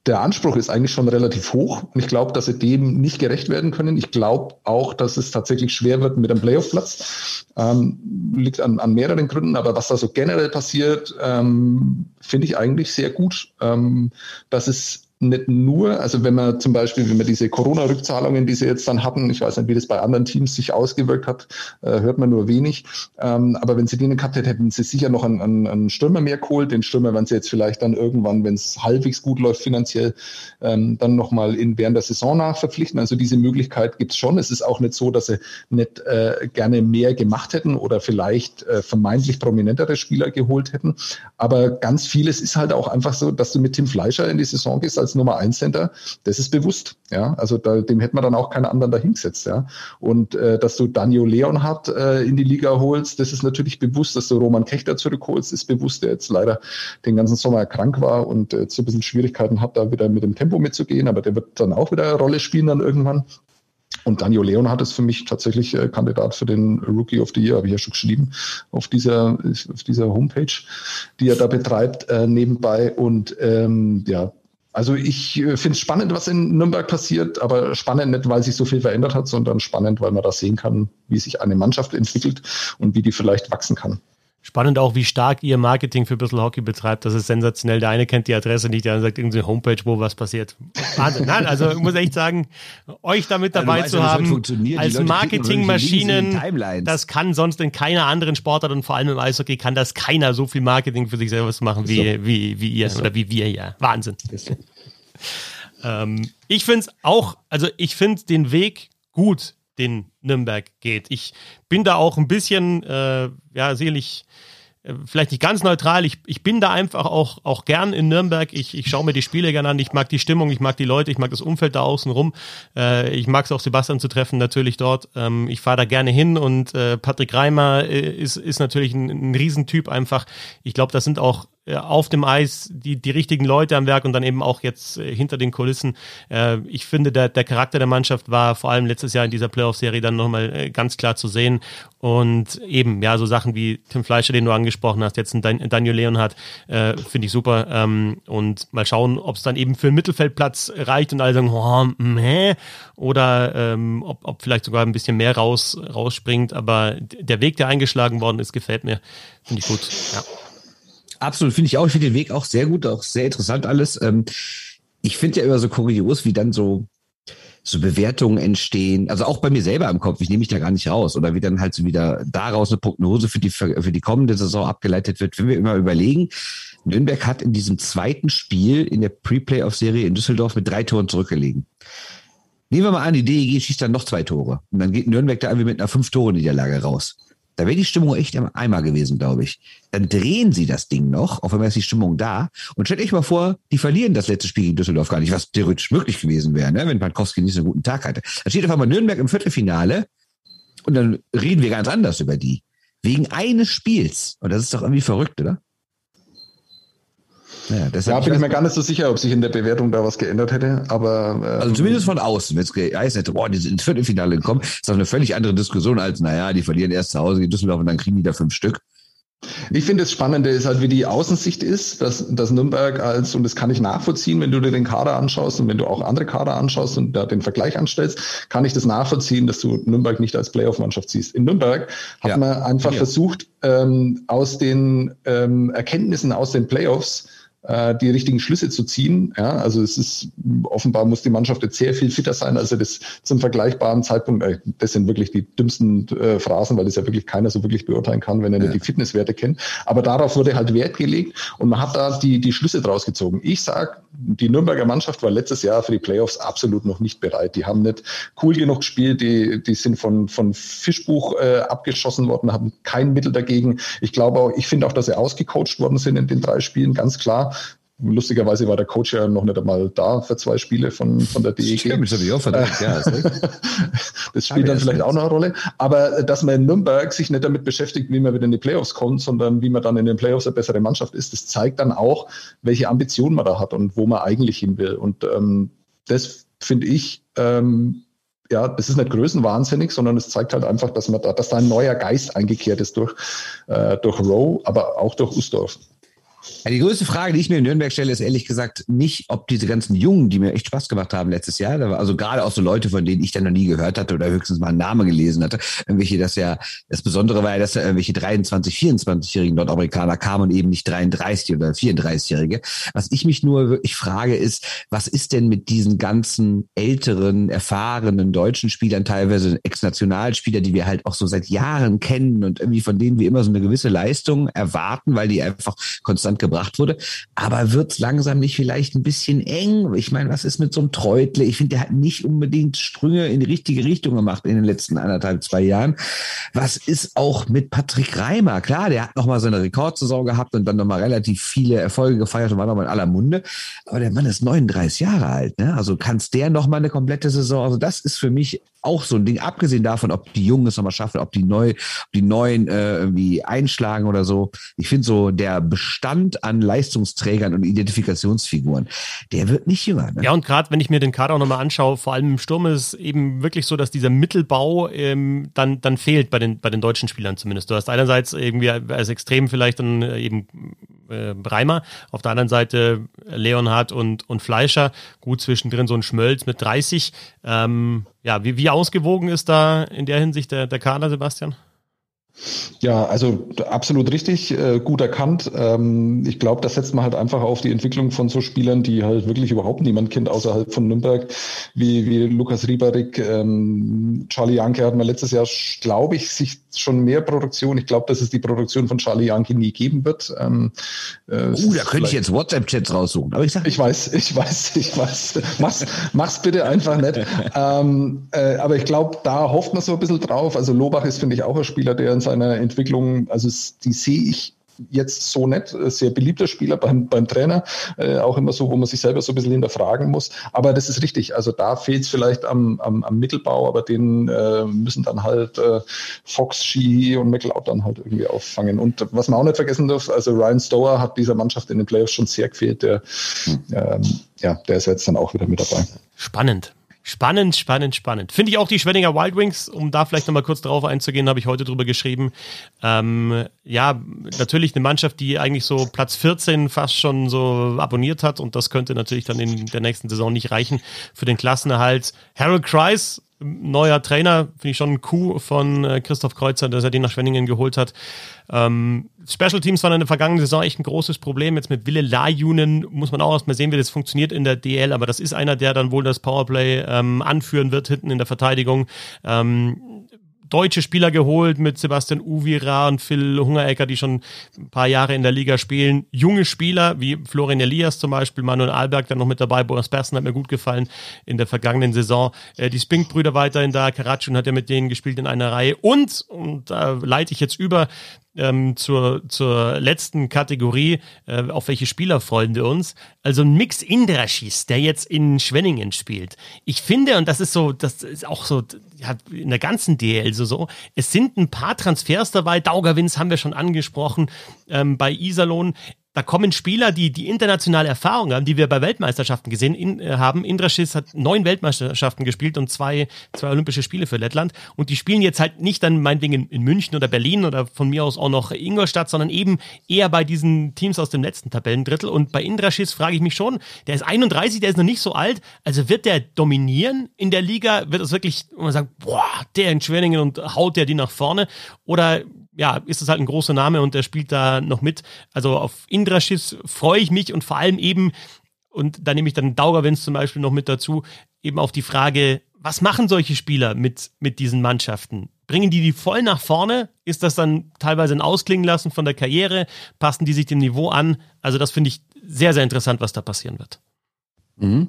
der Anspruch ist eigentlich schon relativ hoch und ich glaube, dass sie dem nicht gerecht werden können. Ich glaube auch, dass es tatsächlich schwer wird mit einem Playoff-Platz. Ähm, liegt an, an mehreren Gründen, aber was da so generell passiert, ähm, finde ich eigentlich sehr gut. Ähm, dass es nicht nur, also wenn man zum Beispiel, wenn man diese Corona-Rückzahlungen, die sie jetzt dann hatten, ich weiß nicht, wie das bei anderen Teams sich ausgewirkt hat, äh, hört man nur wenig. Ähm, aber wenn sie den gehabt hätten, hätten sie sicher noch einen, einen, einen Stürmer mehr geholt. Den Stürmer werden sie jetzt vielleicht dann irgendwann, wenn es halbwegs gut läuft finanziell, ähm, dann nochmal in während der Saison nachverpflichten. Also diese Möglichkeit gibt's schon. Es ist auch nicht so, dass sie nicht äh, gerne mehr gemacht hätten oder vielleicht äh, vermeintlich prominentere Spieler geholt hätten. Aber ganz vieles ist halt auch einfach so, dass du mit Tim Fleischer in die Saison gehst als Nummer eins Center, das ist bewusst. Ja, also da, dem hätte man dann auch keinen anderen dahingesetzt. Ja, und äh, dass du Daniel Leonhardt äh, in die Liga holst, das ist natürlich bewusst. Dass du Roman Kechter zurückholst, ist bewusst, der jetzt leider den ganzen Sommer krank war und äh, so ein bisschen Schwierigkeiten hat, da wieder mit dem Tempo mitzugehen. Aber der wird dann auch wieder eine Rolle spielen dann irgendwann. Und Daniel Leon hat es für mich tatsächlich äh, Kandidat für den Rookie of the Year, habe ich ja schon geschrieben, auf dieser, auf dieser Homepage, die er da betreibt, äh, nebenbei. Und ähm, ja, also ich äh, finde es spannend, was in Nürnberg passiert, aber spannend nicht, weil sich so viel verändert hat, sondern spannend, weil man da sehen kann, wie sich eine Mannschaft entwickelt und wie die vielleicht wachsen kann. Spannend auch, wie stark ihr Marketing für Bissl Hockey betreibt. Das ist sensationell. Der eine kennt die Adresse nicht, der andere sagt irgendeine Homepage, wo was passiert. Wahnsinn. Nein, also ich muss echt sagen, euch damit dabei ja, zu haben, als Marketingmaschinen, das kann sonst in keiner anderen Sportart und vor allem im Eishockey kann das keiner so viel Marketing für sich selber machen wie, so. wie, wie ihr so. oder wie wir ja. Wahnsinn. So. Ähm, ich finde es auch, also ich finde den Weg gut, den Nürnberg geht. Ich bin da auch ein bisschen, äh, ja, sicherlich äh, vielleicht nicht ganz neutral. Ich, ich bin da einfach auch, auch gern in Nürnberg. Ich, ich schaue mir die Spiele gerne an. Ich mag die Stimmung, ich mag die Leute, ich mag das Umfeld da außen rum. Äh, ich mag es auch, Sebastian zu treffen, natürlich dort. Ähm, ich fahre da gerne hin und äh, Patrick Reimer äh, ist, ist natürlich ein, ein Riesentyp einfach. Ich glaube, das sind auch auf dem Eis die, die richtigen Leute am Werk und dann eben auch jetzt äh, hinter den Kulissen. Äh, ich finde, der, der Charakter der Mannschaft war vor allem letztes Jahr in dieser Playoff-Serie dann nochmal äh, ganz klar zu sehen. Und eben, ja, so Sachen wie Tim Fleischer, den du angesprochen hast, jetzt ein Dan Daniel Leonhardt, äh, finde ich super. Ähm, und mal schauen, ob es dann eben für einen Mittelfeldplatz reicht und alle sagen, oh, meh, oder ähm, ob, ob vielleicht sogar ein bisschen mehr raus, rausspringt. Aber der Weg, der eingeschlagen worden ist, gefällt mir. Finde ich gut. Ja. Absolut, finde ich auch. Ich finde den Weg auch sehr gut, auch sehr interessant alles. Ähm, ich finde ja immer so kurios, wie dann so so Bewertungen entstehen, also auch bei mir selber im Kopf, ich nehme mich da gar nicht raus, oder wie dann halt so wieder daraus eine Prognose für die, für die kommende Saison abgeleitet wird, wenn wir immer überlegen, Nürnberg hat in diesem zweiten Spiel in der Pre-Playoff-Serie in Düsseldorf mit drei Toren zurückgelegen. Nehmen wir mal an, die DEG schießt dann noch zwei Tore. Und dann geht Nürnberg da irgendwie mit einer Fünf-Tore-Niederlage raus. Da wäre die Stimmung echt im Eimer gewesen, glaube ich. Dann drehen sie das Ding noch, auf einmal ist die Stimmung da. Und stellt euch mal vor, die verlieren das letzte Spiel gegen Düsseldorf gar nicht, was theoretisch möglich gewesen wäre, ne? wenn Pankowski nicht so einen guten Tag hatte. Dann steht auf einmal Nürnberg im Viertelfinale und dann reden wir ganz anders über die. Wegen eines Spiels. Und das ist doch irgendwie verrückt, oder? Ja, ja bin ich mir gar nicht so sicher, ob sich in der Bewertung da was geändert hätte, aber. Ähm, also zumindest von außen, wenn es geheißen hätte, boah, die sind ins Viertelfinale gekommen, ist doch eine völlig andere Diskussion als, naja, die verlieren erst zu Hause gegen Düsseldorf und dann kriegen die da fünf Stück. Ich finde das Spannende ist halt, wie die Außensicht ist, dass, dass Nürnberg als, und das kann ich nachvollziehen, wenn du dir den Kader anschaust und wenn du auch andere Kader anschaust und da den Vergleich anstellst, kann ich das nachvollziehen, dass du Nürnberg nicht als Playoff-Mannschaft siehst. In Nürnberg hat ja. man einfach ja. versucht, ähm, aus den ähm, Erkenntnissen aus den Playoffs äh, die richtigen Schlüsse zu ziehen. Ja, also es ist offenbar muss die Mannschaft jetzt sehr viel fitter sein, als er das zum vergleichbaren Zeitpunkt. Äh, das sind wirklich die dümmsten äh, Phrasen, weil das ja wirklich keiner so wirklich beurteilen kann, wenn er ja. nicht die Fitnesswerte kennt. Aber darauf wurde halt Wert gelegt und man hat da die die Schlüsse draus gezogen. Ich sag, die Nürnberger Mannschaft war letztes Jahr für die Playoffs absolut noch nicht bereit. Die haben nicht cool genug gespielt. Die die sind von von Fischbuch äh, abgeschossen worden, haben kein Mittel dagegen. Ich glaube auch, ich finde auch, dass sie ausgecoacht worden sind in den drei Spielen, ganz klar. Lustigerweise war der Coach ja noch nicht einmal da für zwei Spiele von, von der DEG. Stimmt, das habe ich auch verdammt, ja. (laughs) das spielt dann vielleicht auch noch eine Rolle. Aber dass man in Nürnberg sich nicht damit beschäftigt, wie man wieder in die Playoffs kommt, sondern wie man dann in den Playoffs eine bessere Mannschaft ist, das zeigt dann auch, welche Ambitionen man da hat und wo man eigentlich hin will. Und ähm, das finde ich, ähm, ja, das ist nicht größenwahnsinnig, sondern es zeigt halt einfach, dass man da, dass da ein neuer Geist eingekehrt ist durch, äh, durch Rowe, aber auch durch Usdorf. Ja, die größte Frage, die ich mir in Nürnberg stelle, ist ehrlich gesagt nicht, ob diese ganzen Jungen, die mir echt Spaß gemacht haben letztes Jahr, also gerade auch so Leute, von denen ich dann noch nie gehört hatte oder höchstens mal einen Namen gelesen hatte, irgendwelche, das ja, das Besondere war ja, dass da irgendwelche 23, 24-jährigen Nordamerikaner kamen und eben nicht 33 oder 34-jährige. Was ich mich nur wirklich frage, ist, was ist denn mit diesen ganzen älteren, erfahrenen deutschen Spielern, teilweise Ex-Nationalspieler, die wir halt auch so seit Jahren kennen und irgendwie von denen wir immer so eine gewisse Leistung erwarten, weil die einfach konstant Stand gebracht wurde. Aber wird's langsam nicht vielleicht ein bisschen eng? Ich meine, was ist mit so einem Treutle? Ich finde, der hat nicht unbedingt Sprünge in die richtige Richtung gemacht in den letzten anderthalb, zwei Jahren. Was ist auch mit Patrick Reimer? Klar, der hat nochmal seine Rekordsaison gehabt und dann nochmal relativ viele Erfolge gefeiert und war nochmal in aller Munde. Aber der Mann ist 39 Jahre alt, ne? Also kannst der nochmal eine komplette Saison? Also das ist für mich auch so ein Ding, abgesehen davon, ob die Jungen es nochmal schaffen, ob die neu, ob die neuen äh, irgendwie einschlagen oder so. Ich finde so, der Bestand an Leistungsträgern und Identifikationsfiguren, der wird nicht jünger. Ne? Ja, und gerade wenn ich mir den Kader auch nochmal anschaue, vor allem im Sturm ist es eben wirklich so, dass dieser Mittelbau ähm, dann, dann fehlt bei den, bei den deutschen Spielern zumindest. Du hast einerseits irgendwie als Extrem vielleicht dann äh, eben äh, auf der anderen Seite Leonhard und, und Fleischer, gut zwischendrin so ein Schmölz mit 30. Ähm, ja, wie, wie ausgewogen ist da in der Hinsicht der, der Kader, Sebastian? Ja, also absolut richtig, äh, gut erkannt. Ähm, ich glaube, das setzt man halt einfach auf die Entwicklung von so Spielern, die halt wirklich überhaupt niemand kennt außerhalb von Nürnberg, wie, wie Lukas Rieberig, ähm, Charlie Janke hat man letztes Jahr, glaube ich, sich schon mehr Produktion. Ich glaube, dass es die Produktion von Charlie Janke nie geben wird. Ähm, äh, uh, da könnte ich jetzt WhatsApp-Chats raussuchen. Aber ich sag, ich weiß, ich weiß, ich weiß. Mach's, mach's bitte einfach nicht. ähm, äh, aber ich glaube, da hofft man so ein bisschen drauf. Also Lobach ist, finde ich, auch ein Spieler, der in seiner Entwicklung, also die sehe ich jetzt so nicht. Sehr beliebter Spieler beim, beim Trainer, äh, auch immer so, wo man sich selber so ein bisschen hinterfragen muss. Aber das ist richtig. Also da fehlt es vielleicht am, am, am Mittelbau, aber den äh, müssen dann halt äh, Fox, Ski und McLeod dann halt irgendwie auffangen. Und was man auch nicht vergessen darf, also Ryan Stower hat dieser Mannschaft in den Playoffs schon sehr gefehlt. Der, hm. ähm, ja, der ist jetzt dann auch wieder mit dabei. Spannend. Spannend, spannend, spannend. Finde ich auch die Schwenninger Wild Wings, um da vielleicht nochmal kurz drauf einzugehen, habe ich heute drüber geschrieben. Ähm, ja, natürlich eine Mannschaft, die eigentlich so Platz 14 fast schon so abonniert hat und das könnte natürlich dann in der nächsten Saison nicht reichen für den Klassenerhalt. Harold Kreis neuer Trainer, finde ich schon ein Coup von äh, Christoph Kreuzer, dass er den nach Schwenningen geholt hat. Ähm, Special Teams waren in der vergangenen Saison echt ein großes Problem. Jetzt mit Wille Lajunen muss man auch erstmal sehen, wie das funktioniert in der DL, aber das ist einer, der dann wohl das Powerplay ähm, anführen wird hinten in der Verteidigung. Ähm, deutsche Spieler geholt mit Sebastian Uvira und Phil Hungerecker, die schon ein paar Jahre in der Liga spielen. Junge Spieler wie Florian Elias zum Beispiel, Manuel Alberg dann noch mit dabei. Boris Bersen hat mir gut gefallen in der vergangenen Saison. Äh, die Spink-Brüder weiterhin da. Karatschun hat ja mit denen gespielt in einer Reihe. Und, und da leite ich jetzt über, ähm, zur, zur letzten Kategorie, äh, auf welche Spieler freuen wir uns. Also ein Mix Indraschis, der jetzt in Schwenningen spielt. Ich finde, und das ist so, das ist auch so ja, in der ganzen DL so, so, es sind ein paar Transfers dabei. Daugavins haben wir schon angesprochen ähm, bei Iserlohn da kommen Spieler, die die internationale Erfahrung haben, die wir bei Weltmeisterschaften gesehen in, äh, haben. Indraschis hat neun Weltmeisterschaften gespielt und zwei, zwei Olympische Spiele für Lettland. Und die spielen jetzt halt nicht dann meinetwegen in, in München oder Berlin oder von mir aus auch noch Ingolstadt, sondern eben eher bei diesen Teams aus dem letzten Tabellendrittel. Und bei Indraschis frage ich mich schon, der ist 31, der ist noch nicht so alt. Also wird der dominieren in der Liga? Wird es wirklich, man sagt, boah, der in Schwenningen und haut der die nach vorne? Oder ja, ist es halt ein großer Name und der spielt da noch mit. Also auf Indraschis freue ich mich und vor allem eben, und da nehme ich dann Daugerwens zum Beispiel noch mit dazu, eben auf die Frage, was machen solche Spieler mit, mit diesen Mannschaften? Bringen die die voll nach vorne? Ist das dann teilweise ein Ausklingen lassen von der Karriere? Passen die sich dem Niveau an? Also das finde ich sehr, sehr interessant, was da passieren wird. Mhm.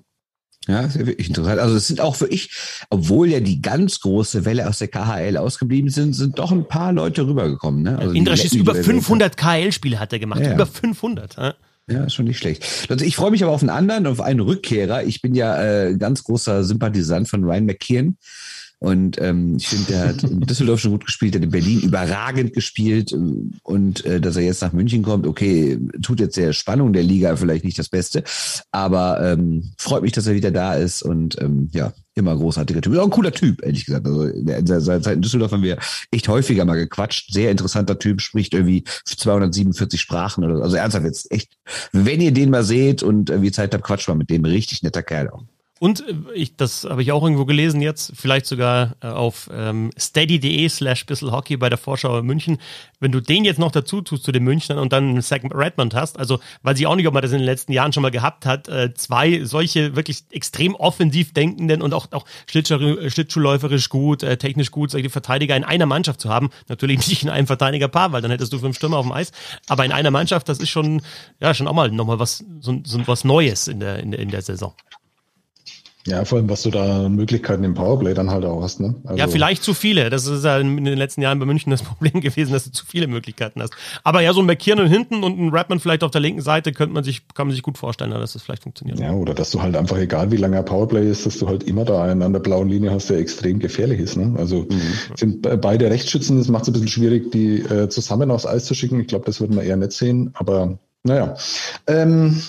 Ja, ist ja wirklich interessant. Also es sind auch für ich, obwohl ja die ganz große Welle aus der KHL ausgeblieben sind, sind doch ein paar Leute rübergekommen. Ne? Also Indrasch ist über 500 KHL-Spiele hat er gemacht. Ja, über 500. Ja. Ja, ist schon nicht schlecht. Also ich freue mich aber auf einen anderen, auf einen Rückkehrer. Ich bin ja äh, ganz großer Sympathisant von Ryan McKeon. Und ähm, ich finde, der hat in (laughs) Düsseldorf schon gut gespielt, der hat in Berlin überragend gespielt. Und äh, dass er jetzt nach München kommt, okay, tut jetzt der Spannung der Liga vielleicht nicht das Beste. Aber ähm, freut mich, dass er wieder da ist. Und ähm, ja, immer großartiger Typ. Ist auch ein cooler Typ, ehrlich gesagt. Also in seiner Zeit in Düsseldorf haben wir echt häufiger mal gequatscht. Sehr interessanter Typ, spricht irgendwie 247 Sprachen oder so. Also ernsthaft jetzt echt, wenn ihr den mal seht und irgendwie Zeit habt, quatscht mal mit dem. Richtig netter Kerl auch. Und äh, ich, das habe ich auch irgendwo gelesen jetzt, vielleicht sogar äh, auf ähm, steady.de slash bisselhockey bei der Vorschau München. Wenn du den jetzt noch dazu tust zu den Münchnern und dann einen Zach Redmond hast, also weiß ich auch nicht, ob man das in den letzten Jahren schon mal gehabt hat, äh, zwei solche wirklich extrem offensiv denkenden und auch, auch schlittschuhläuferisch gut, äh, technisch gut, solche Verteidiger in einer Mannschaft zu haben. Natürlich (laughs) nicht in einem Verteidigerpaar, weil dann hättest du fünf Stürmer auf dem Eis. Aber in einer Mannschaft, das ist schon, ja, schon auch mal nochmal was, so, so was Neues in der, in der, in der Saison. Ja, vor allem, was du da an Möglichkeiten im Powerplay dann halt auch hast. Ne? Also ja, vielleicht zu viele. Das ist ja in den letzten Jahren bei München das (laughs) Problem gewesen, dass du zu viele Möglichkeiten hast. Aber ja, so ein McKiernan hinten und ein Rapman vielleicht auf der linken Seite könnte man sich, kann man sich gut vorstellen, dass das vielleicht funktioniert. Ja, oder dass du halt einfach, egal wie lange er Powerplay ist, dass du halt immer da einen an der blauen Linie hast, der extrem gefährlich ist. Ne? Also mhm. sind beide Rechtsschützen, das macht es ein bisschen schwierig, die äh, zusammen aufs Eis zu schicken. Ich glaube, das würden wir eher nicht sehen, aber naja. Ähm,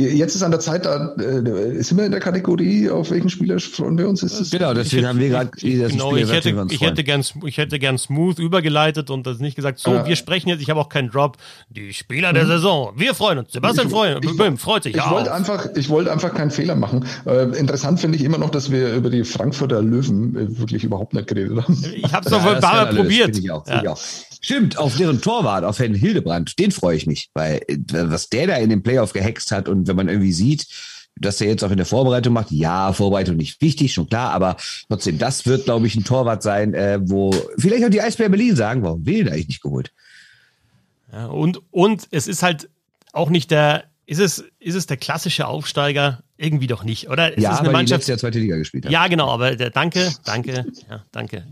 Jetzt ist an der Zeit, da äh, sind wir in der Kategorie, auf welchen Spieler freuen wir uns? Ist das genau, deswegen haben wir gerade genau, ich hätte, ich hätte gern, ich hätte gern smooth übergeleitet und das nicht gesagt. So, äh, wir sprechen jetzt. Ich habe auch keinen Drop. Die Spieler der mhm. Saison. Wir freuen uns. Sebastian freuen, ich, freut sich. Ich ja, wollte einfach, ich wollte einfach keinen Fehler machen. Äh, interessant finde ich immer noch, dass wir über die Frankfurter Löwen äh, wirklich überhaupt nicht geredet haben. Ich habe es noch ja, ein paar Mal probiert. Ich auch, ja. Stimmt, auf deren Torwart, auf Herrn Hildebrand, den freue ich mich, weil äh, was der da in den Playoff gehext hat und wenn man irgendwie sieht, dass er jetzt auch in der Vorbereitung macht, ja, Vorbereitung nicht wichtig, schon klar, aber trotzdem, das wird, glaube ich, ein Torwart sein, äh, wo vielleicht auch die Eisbär Berlin sagen, warum will der eigentlich nicht geholt? Ja, und, und es ist halt auch nicht der, ist es, ist es der klassische Aufsteiger irgendwie doch nicht, oder? Es ja, ist eine Mannschaft, die letztes zweite Liga gespielt hat. Ja, genau, aber der, danke, danke, ja, danke.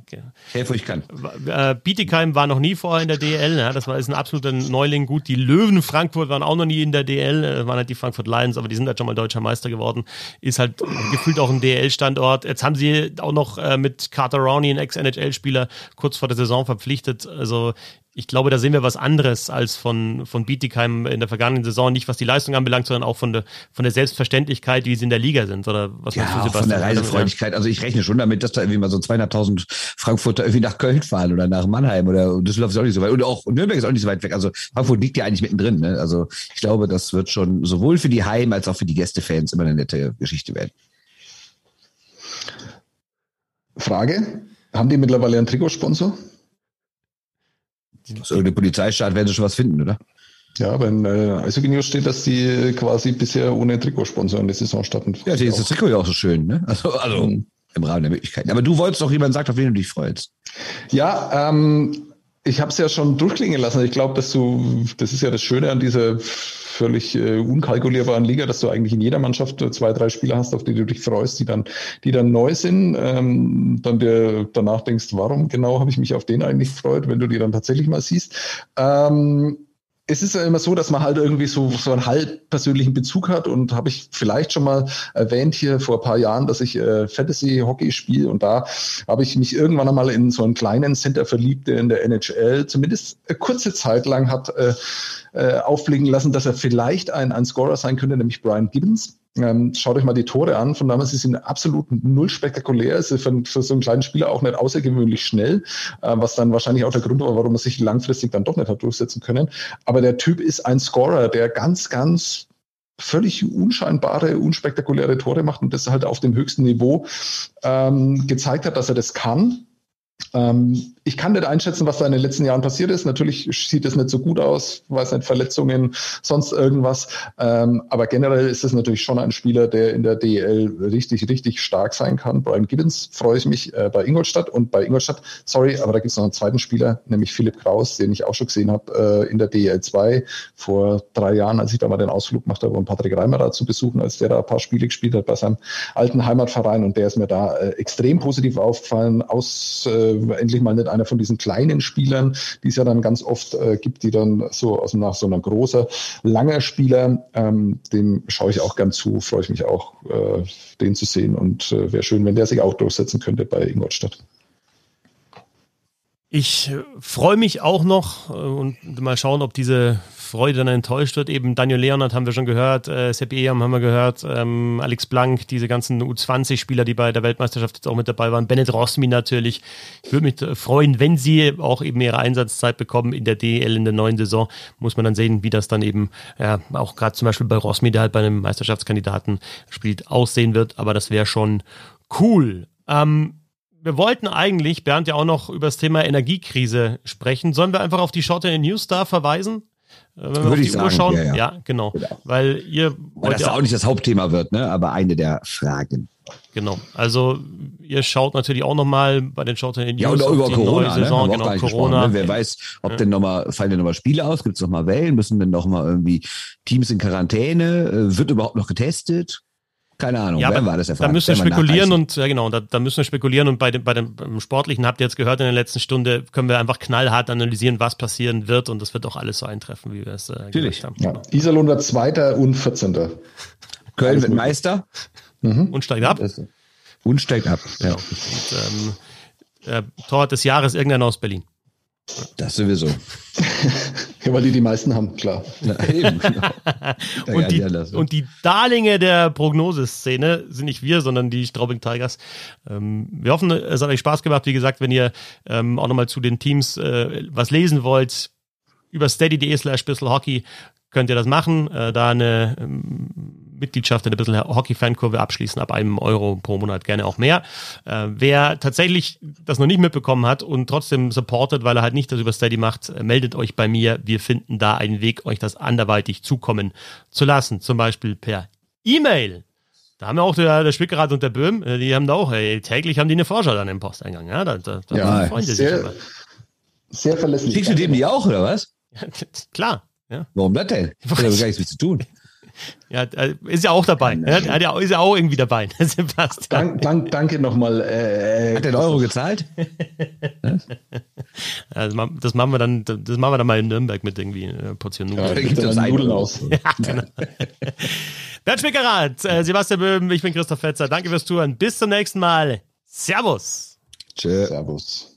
Helfe, ich kann. Äh, Bietigheim war noch nie vorher in der DL, ja, das war ist ein absoluter Neuling. Gut, die Löwen Frankfurt waren auch noch nie in der DL, äh, waren halt die Frankfurt Lions, aber die sind halt schon mal deutscher Meister geworden. Ist halt gefühlt auch ein DL-Standort. Jetzt haben sie auch noch äh, mit Carter Rowney, einen Ex-NHL-Spieler, kurz vor der Saison verpflichtet. Also ich glaube, da sehen wir was anderes als von, von Bietigheim in der vergangenen Saison. Nicht was die Leistung anbelangt, sondern auch von der, von der Selbstverständlichkeit, wie sie in der Liga sind. Oder was ja, meinst du, Sebastian? von der Reisefreudigkeit. Also ich rechne schon damit, dass da irgendwie mal so zweieinhalbtausend Frankfurter irgendwie nach Köln fahren oder nach Mannheim oder Düsseldorf ist auch nicht so weit. Und auch Nürnberg ist auch nicht so weit weg. Also Frankfurt liegt ja eigentlich mittendrin. Ne? Also ich glaube, das wird schon sowohl für die Heim- als auch für die Gästefans immer eine nette Geschichte werden. Frage: Haben die mittlerweile einen Trikotsponsor? So eine Polizeistaat werden sie schon was finden, oder? Ja, in äh, Eishockey News steht, dass die quasi bisher ohne Trikotsponsor in der Saison starten. Ja, ist das Trikot ja auch so schön, ne? Also, also mhm. im Rahmen der Möglichkeiten. Aber du wolltest doch jemand sagt, auf wen du dich freust. Ja, ähm, ich habe es ja schon durchklingen lassen. Ich glaube, dass du, das ist ja das Schöne an dieser völlig äh, unkalkulierbaren Liga, dass du eigentlich in jeder Mannschaft zwei, drei Spieler hast, auf die du dich freust, die dann, die dann neu sind. Ähm, dann dir danach denkst, warum genau habe ich mich auf den eigentlich gefreut, wenn du die dann tatsächlich mal siehst. Ähm, es ist ja immer so, dass man halt irgendwie so, so einen halb persönlichen Bezug hat und habe ich vielleicht schon mal erwähnt hier vor ein paar Jahren, dass ich äh, Fantasy Hockey spiele und da habe ich mich irgendwann einmal in so einen kleinen Center verliebt, der in der NHL zumindest eine kurze Zeit lang hat äh, äh, aufblicken lassen, dass er vielleicht ein, ein Scorer sein könnte, nämlich Brian Gibbons. Ähm, schaut euch mal die Tore an. Von damals, sie absolut null spektakulär. Sie für, für so einen kleinen Spieler auch nicht außergewöhnlich schnell, äh, was dann wahrscheinlich auch der Grund war, warum er sich langfristig dann doch nicht hat durchsetzen können. Aber der Typ ist ein Scorer, der ganz, ganz völlig unscheinbare, unspektakuläre Tore macht und das halt auf dem höchsten Niveau ähm, gezeigt hat, dass er das kann. Ähm, ich kann nicht einschätzen, was da in den letzten Jahren passiert ist. Natürlich sieht es nicht so gut aus, weiß nicht, Verletzungen, sonst irgendwas. Ähm, aber generell ist es natürlich schon ein Spieler, der in der DEL richtig, richtig stark sein kann. Brian Gibbons freue ich mich äh, bei Ingolstadt und bei Ingolstadt, sorry, aber da gibt es noch einen zweiten Spieler, nämlich Philipp Kraus, den ich auch schon gesehen habe äh, in der DEL 2 vor drei Jahren, als ich da mal den Ausflug machte, um Patrick Reimer da zu besuchen, als der da ein paar Spiele gespielt hat bei seinem alten Heimatverein und der ist mir da äh, extrem positiv aufgefallen, aus endlich mal nicht einer von diesen kleinen Spielern, die es ja dann ganz oft äh, gibt, die dann so aus nach so einer großer, langer Spieler, ähm, dem schaue ich auch gern zu, freue ich mich auch, äh, den zu sehen und äh, wäre schön, wenn der sich auch durchsetzen könnte bei Ingolstadt. Ich äh, freue mich auch noch äh, und mal schauen, ob diese Freude dann enttäuscht wird. Eben Daniel Leonard haben wir schon gehört, äh, Sepp Eam haben wir gehört, ähm, Alex Blank, diese ganzen U20-Spieler, die bei der Weltmeisterschaft jetzt auch mit dabei waren, Bennett Rosmi natürlich. Ich würde mich freuen, wenn sie auch eben ihre Einsatzzeit bekommen in der DL in der neuen Saison. Muss man dann sehen, wie das dann eben, ja, auch gerade zum Beispiel bei Rosmi, der halt bei einem Meisterschaftskandidaten spielt, aussehen wird. Aber das wäre schon cool. Ähm, wir wollten eigentlich, Bernd, ja auch noch über das Thema Energiekrise sprechen. Sollen wir einfach auf die Short News da verweisen? Äh, wenn wir Würde auf die Uhr schauen. Ja, ja. ja genau. genau. Weil ihr Weil das ja auch nicht das Hauptthema wird, ne? aber eine der Fragen. Genau. Also ihr schaut natürlich auch nochmal bei den Short News. Ja, und auch über Corona. Saison, ne? genau, Corona. Ne? Wer weiß, ob ja. denn nochmal, fallen denn nochmal Spiele aus? Gibt es nochmal Wellen? Müssen denn nochmal irgendwie Teams in Quarantäne? Äh, wird überhaupt noch getestet? Keine Ahnung, ja, wer war das? Da müssen wir spekulieren und ja genau, da, da, müssen wir spekulieren und bei dem, bei dem Sportlichen habt ihr jetzt gehört in der letzten Stunde, können wir einfach knallhart analysieren, was passieren wird und das wird auch alles so eintreffen, wie wir es äh, Natürlich. haben. Ja. Iserlohn wird Zweiter und 14. Köln wird Meister mhm. und steigt ab. Und steigt ab, ja. Und, ähm, äh, Torwart des Jahres irgendeiner aus Berlin. Das sowieso. ja, weil die die meisten haben, klar. Ja, eben, genau. (laughs) und, die, und die Darlinge der Prognoseszene sind nicht wir, sondern die Straubing Tigers. Ähm, wir hoffen, es hat euch Spaß gemacht. Wie gesagt, wenn ihr ähm, auch nochmal zu den Teams äh, was lesen wollt, über steady.de slash Hockey könnt ihr das machen. Äh, da eine ähm, Mitgliedschaft in der bisschen Hockey-Fankurve abschließen, ab einem Euro pro Monat gerne auch mehr. Äh, wer tatsächlich das noch nicht mitbekommen hat und trotzdem supportet, weil er halt nicht das über Steady macht, äh, meldet euch bei mir. Wir finden da einen Weg, euch das anderweitig zukommen zu lassen. Zum Beispiel per E-Mail. Da haben wir auch der, der Spickerat und der Böhm, äh, die haben da auch, ey, täglich haben die eine Vorschau dann im Posteingang. Ja, da, da, da ja, freuen sie sich sehr, sehr verlässlich. Schickst du dem die auch, oder was? (laughs) Klar. Ja. Warum das denn? Hat ja gar nichts mit zu tun. Ja, äh, ist ja auch dabei. Ja, hat ja, ist ja auch irgendwie dabei. (laughs) Dank, dank, danke nochmal. Äh, hat der einen Euro gezahlt? (laughs) das machen wir dann, das machen wir dann mal in Nürnberg mit irgendwie einer Portion Nudeln. Ja, da gibt es Nudeln aus. (laughs) ja, genau. Bernd Schmickerath, äh, Sebastian Böhm, ich bin Christoph Fetzer. Danke fürs Touren. Bis zum nächsten Mal. Servus. Tschö. Servus.